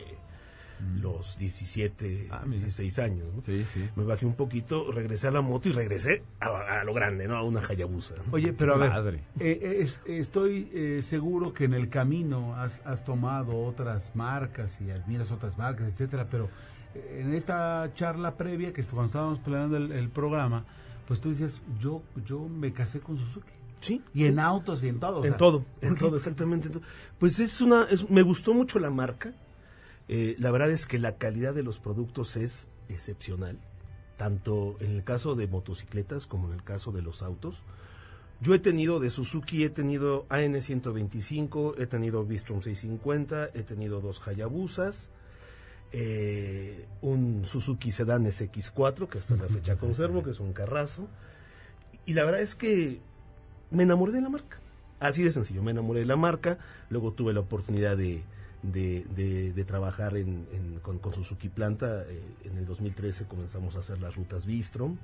los 17, 16 años. ¿no? Ah, Sí, sí. Me bajé un poquito, regresé a la moto y regresé a, a lo grande, ¿no? A una Hayabusa. ¿no? Oye, pero a ver, Madre. eh, eh, es- estoy eh, seguro que en el camino has, has tomado otras marcas y admiras otras marcas, etcétera, pero eh, en esta charla previa, que cuando estábamos planeando el, el programa, pues tú dices, yo, yo me casé con Suzuki. Sí. Y en autos y en todo. o en sea, todo, ¿por en todo, exactamente. en todo. Pues es una, es- me gustó mucho la marca. Eh, la verdad es que la calidad de los productos es excepcional, tanto en el caso de motocicletas como en el caso de los autos. Yo he tenido de Suzuki, he tenido AN125, he tenido Bistrom 650, he tenido dos Hayabusas, eh, un Suzuki Sedan SX4, que hasta la fecha conservo, que es un carrazo. Y la verdad es que me enamoré de la marca. Así de sencillo, me enamoré de la marca. Luego tuve la oportunidad de, de, de- de trabajar en, en- con, con Suzuki Planta. eh, en el 2013 comenzamos a hacer las rutas Bistrom.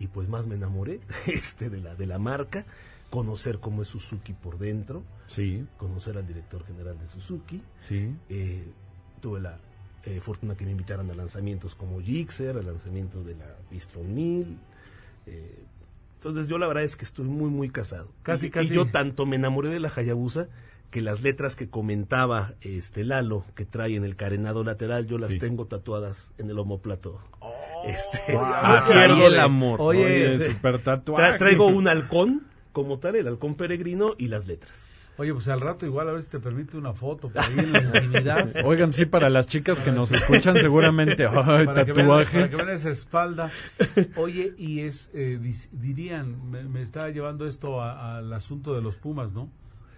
Y pues más me enamoré este, de, la, de la marca. Conocer cómo es Suzuki por dentro. Sí. Conocer al director general de Suzuki. Sí. Eh, tuve la eh, fortuna que me invitaran a lanzamientos como Gixxer, al lanzamiento de la Bistrom 1000. eh, entonces yo la verdad es que estoy muy, muy casado. Casi, y, casi. y yo tanto me enamoré de la Hayabusa que las letras que comentaba este Lalo, que trae en el carenado lateral, yo las Sí. tengo tatuadas en el omoplato. este, Wow, ahí el amor. Oye, super tatuaje. tra- traigo un halcón como tal, el halcón peregrino y las letras. Oye, pues al rato igual a ver si te permite una foto por ahí en la intimidad. Oigan, sí, para las chicas que nos escuchan seguramente, ay, para que vean- tatuaje. para que vean esa espalda. Oye, y es, eh, dirían, me, me está llevando esto a- al asunto de los Pumas, ¿no?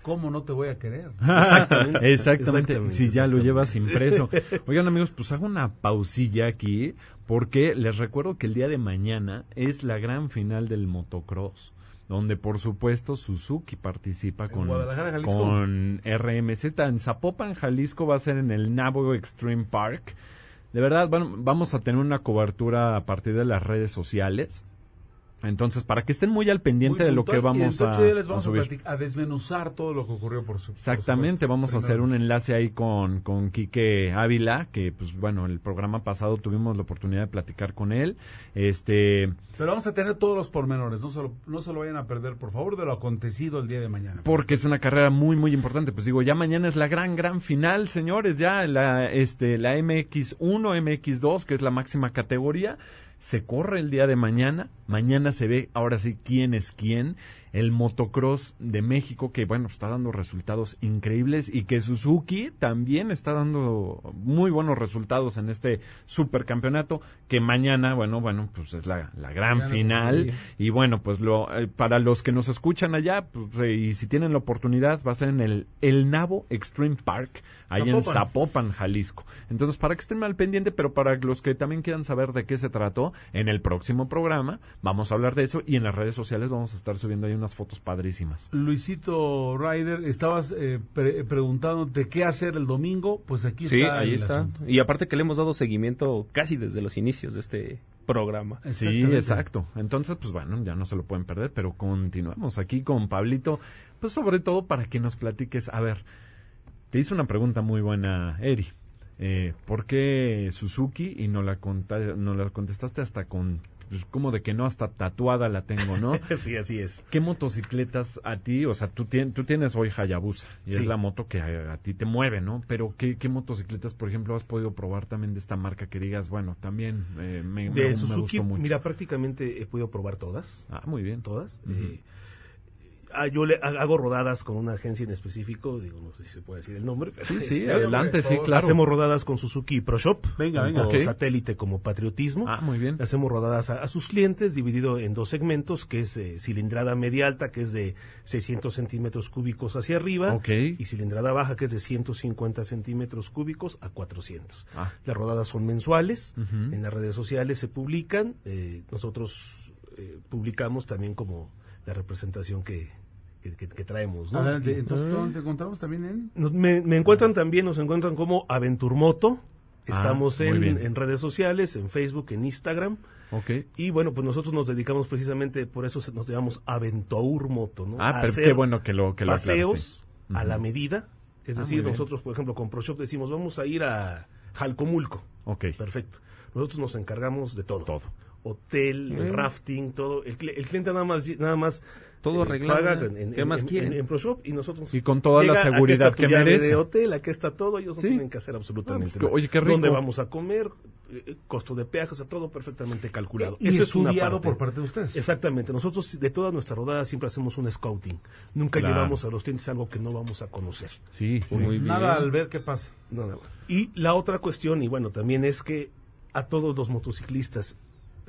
¿Cómo no te voy a querer? Exactamente. Exactamente, Si ya lo llevas impreso. Oigan, amigos, pues hago una pausilla aquí porque les recuerdo que el día de mañana es la gran final del motocross. Donde por supuesto Suzuki participa con, con RMZ. En Zapopan, Jalisco va a ser en el Navo Extreme Park. De verdad, bueno, vamos a tener una cobertura a partir de las redes sociales. Entonces, para que estén muy al pendiente Muy de lo que puntual, y vamos en a, les vamos a subir. desmenuzar todo lo que ocurrió por su Exactamente, vamos a hacer un enlace ahí con, con Quique Ávila, que pues bueno, el programa pasado tuvimos la oportunidad de platicar con él. Este, Pero vamos a tener todos los pormenores, no se, lo, no se lo vayan a perder, por favor, de lo acontecido el día de mañana. porque es una carrera muy muy importante. Pues digo, ya mañana es la gran gran final, señores, ya la este la MX1, MX2, que es la máxima categoría, se corre el día de mañana. Mañana se ve ahora sí quién es quién. El motocross de México, que bueno, está dando resultados increíbles y que Suzuki también está dando muy buenos resultados en este supercampeonato, que mañana, bueno, bueno, pues es la, la gran Mañana, final. Y bueno, pues lo, eh, para los que nos escuchan allá, pues, eh, y si tienen la oportunidad, va a ser en el El Nabo Extreme Park, ahí en Zapopan. Jalisco. Entonces, para que estén al pendiente, pero para los que también quieran saber de qué se trató, en el próximo programa vamos a hablar de eso y en las redes sociales vamos a estar subiendo ahí unas fotos padrísimas. Luisito Ryder, estabas eh, pre- preguntándote qué hacer el domingo, pues aquí Sí, está. ahí el está. asunto. Y aparte que le hemos dado seguimiento casi desde los inicios de este programa. Sí, exacto. Entonces, pues bueno, ya no se lo pueden perder, pero continuamos aquí con Pablito, pues sobre todo para que nos platiques. A ver, te hice una pregunta muy buena, Eri. Eh, ¿Por qué Suzuki? Y no la, conta- no la contestaste hasta con, pues como de que no, hasta tatuada la tengo, ¿no? sí, así es. ¿Qué motocicletas a ti? O sea, tú, tien- tú tienes hoy Hayabusa y Sí. es la moto que a, a ti te mueve, ¿no? Pero ¿qué, ¿qué motocicletas, por ejemplo, has podido probar también de esta marca que digas, bueno, también eh, me, De me Suzuki, gustó mucho? mira, prácticamente he podido probar todas. Ah, muy bien. Todas. Eh, ah, yo le ha- hago rodadas con una agencia en específico, digo, no sé si se puede decir el nombre. pero, Sí, sí, este, adelante, sí, claro. Hacemos rodadas con Suzuki Pro Shop, Venga, tanto venga. Ok. satélite como patriotismo. Ah, muy bien. Hacemos rodadas a, a sus clientes dividido en dos segmentos, que es eh, cilindrada media alta, que es de 600 centímetros cúbicos hacia arriba, Ok. y cilindrada baja, que es de 150 centímetros cúbicos a 400. Ah. Las rodadas son mensuales, en las redes sociales se publican, eh, nosotros eh, publicamos también como la representación que, que, que- que traemos. ¿no? Adelante, entonces, ¿dónde te encontramos también en? Nos- me, me encuentran también, nos encuentran como Aventurmoto. Estamos Ah, muy en, en redes sociales, en Facebook, en Instagram. Ok. Y bueno, pues nosotros nos dedicamos precisamente, por eso nos llamamos Aventour Moto, ¿no? Ah, A pero hacer qué bueno que lo, que lo paseos sí. a la medida. Es Ah, decir, nosotros, por ejemplo, con ProShop decimos, vamos a ir a Jalcomulco. Ok. Perfecto. Nosotros nos encargamos de todo. Todo. Hotel, rafting, todo. El, el cliente nada más, nada más Todo arreglado, paga ¿eh? en, en- ¿Qué más quieren? en- en ProShop y nosotros Y con toda la llega, seguridad está tu que merece. de hotel, aquí está todo, ellos no Sí. tienen que hacer absolutamente Ah, pues, nada. oye, qué rico. ¿Dónde vamos a comer? Eh, Costo de peaje, o sea, todo perfectamente calculado. Y Eso es una parte. por parte de ustedes. Exactamente. Nosotros de todas nuestras rodadas siempre hacemos un scouting. Nunca Claro. llevamos a los clientes algo que no vamos a conocer. Sí, sí. Muy bien. Nada al ver qué pasa. Nada más. Y la otra cuestión, y bueno, también es que a todos los motociclistas,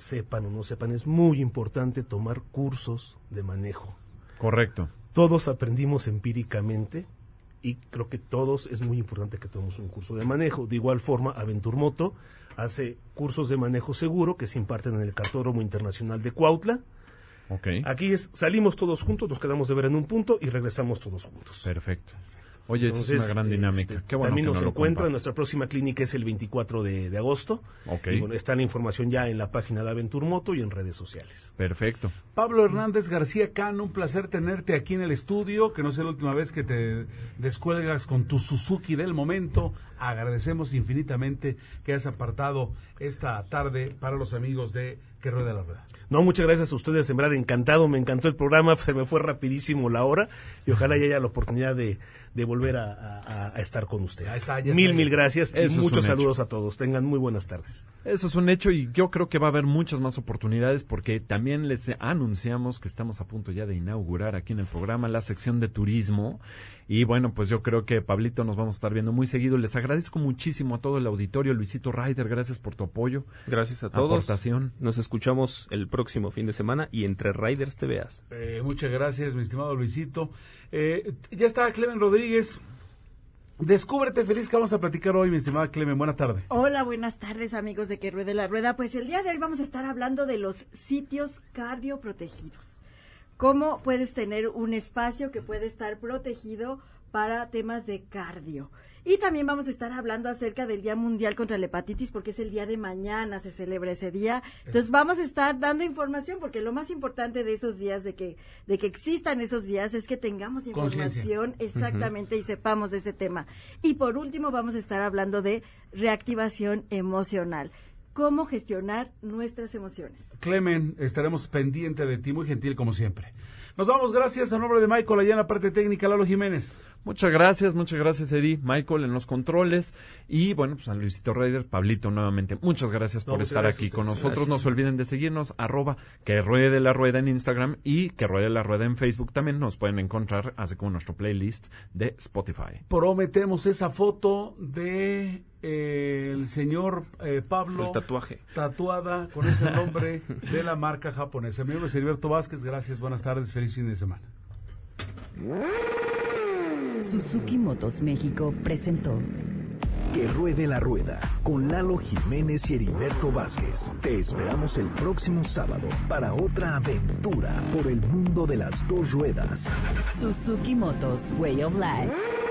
sepan o no sepan, es muy importante tomar cursos de manejo. Correcto. Todos aprendimos empíricamente y creo que todos es muy importante que tomemos un curso de manejo. De igual forma, Aventurmoto hace cursos de manejo seguro que se imparten en el Cartódromo Internacional de Cuautla. Ok. Aquí es, salimos todos juntos, nos quedamos de ver en un punto y regresamos todos juntos. Perfecto. Oye, eso es Entonces, una gran dinámica. este, Qué bueno también que nos lo encuentran. Nuestra próxima clínica es el 24 de, de agosto. Ok. Y bueno, está la información ya en la página de Aventurmoto y en redes sociales. Perfecto. Pablo Hernández García Can, un placer tenerte aquí en el estudio, que no sea la última vez que te descuelgas con tu Suzuki del momento. Agradecemos infinitamente que hayas apartado esta tarde para los amigos de Que Rueda la Rueda. No, muchas gracias a ustedes, en verdad encantado, me encantó el programa, se me fue rapidísimo la hora y ojalá ya haya la oportunidad de, de volver a, a- a estar con usted. está, ya mil, mil gracias Eso y muchos hecho. saludos a todos. Tengan muy buenas tardes. Eso es un hecho y yo creo que va a haber muchas más oportunidades porque también les anunciamos que estamos a punto ya de inaugurar aquí en el programa la sección de turismo y bueno, pues yo creo que Pablito nos vamos a estar viendo muy seguido. Les agradezco muchísimo a todo el auditorio, Luisito Ryder, gracias por tu apoyo. Gracias a todos. Aportación. Nos escuchamos el próximo fin de semana y entre Riders te veas. Eh, muchas gracias, mi estimado Luisito. Eh, ya está Clemen Rodríguez. Descúbrete feliz que vamos a platicar hoy, mi estimada Clemen. Buena tarde. Hola, buenas tardes amigos de Que Ruede la Rueda. Pues el día de hoy vamos a estar hablando de los sitios cardioprotegidos. Cómo puedes tener un espacio que puede estar protegido para temas de cardio. Y también vamos a estar hablando acerca del Día Mundial contra la Hepatitis porque es el día de mañana, se celebra ese día. Entonces vamos a estar dando información porque lo más importante de esos días, de que, de que existan esos días, es que tengamos información exactamente y sepamos de ese tema. Y por último vamos a estar hablando de reactivación emocional. Cómo gestionar nuestras emociones. Clemen, estaremos pendiente de ti, muy gentil como siempre. Nos vamos, gracias a nombre de Michael, allá en la parte técnica, Lalo Jiménez. Muchas gracias, muchas gracias Eddie, Michael en los controles y bueno, pues a Luisito Ryder, Pablito nuevamente. Muchas gracias No, por muchas estar gracias aquí con nosotros. No se olviden de seguirnos, arroba que ruede la rueda en Instagram y que ruede la rueda en Facebook. También nos pueden encontrar, así como nuestro playlist de Spotify. Prometemos esa foto de eh, el señor eh, Pablo. El tatuaje. Tatuada con ese nombre de la marca japonesa. Mi nombre es Heriberto Vázquez, gracias, buenas tardes, feliz fin de semana. Suzuki Motos México presentó Que ruede la rueda con Lalo Jiménez y Heriberto Vázquez. Te esperamos el próximo sábado para otra aventura por el mundo de las dos ruedas. Suzuki Motos Way of Life.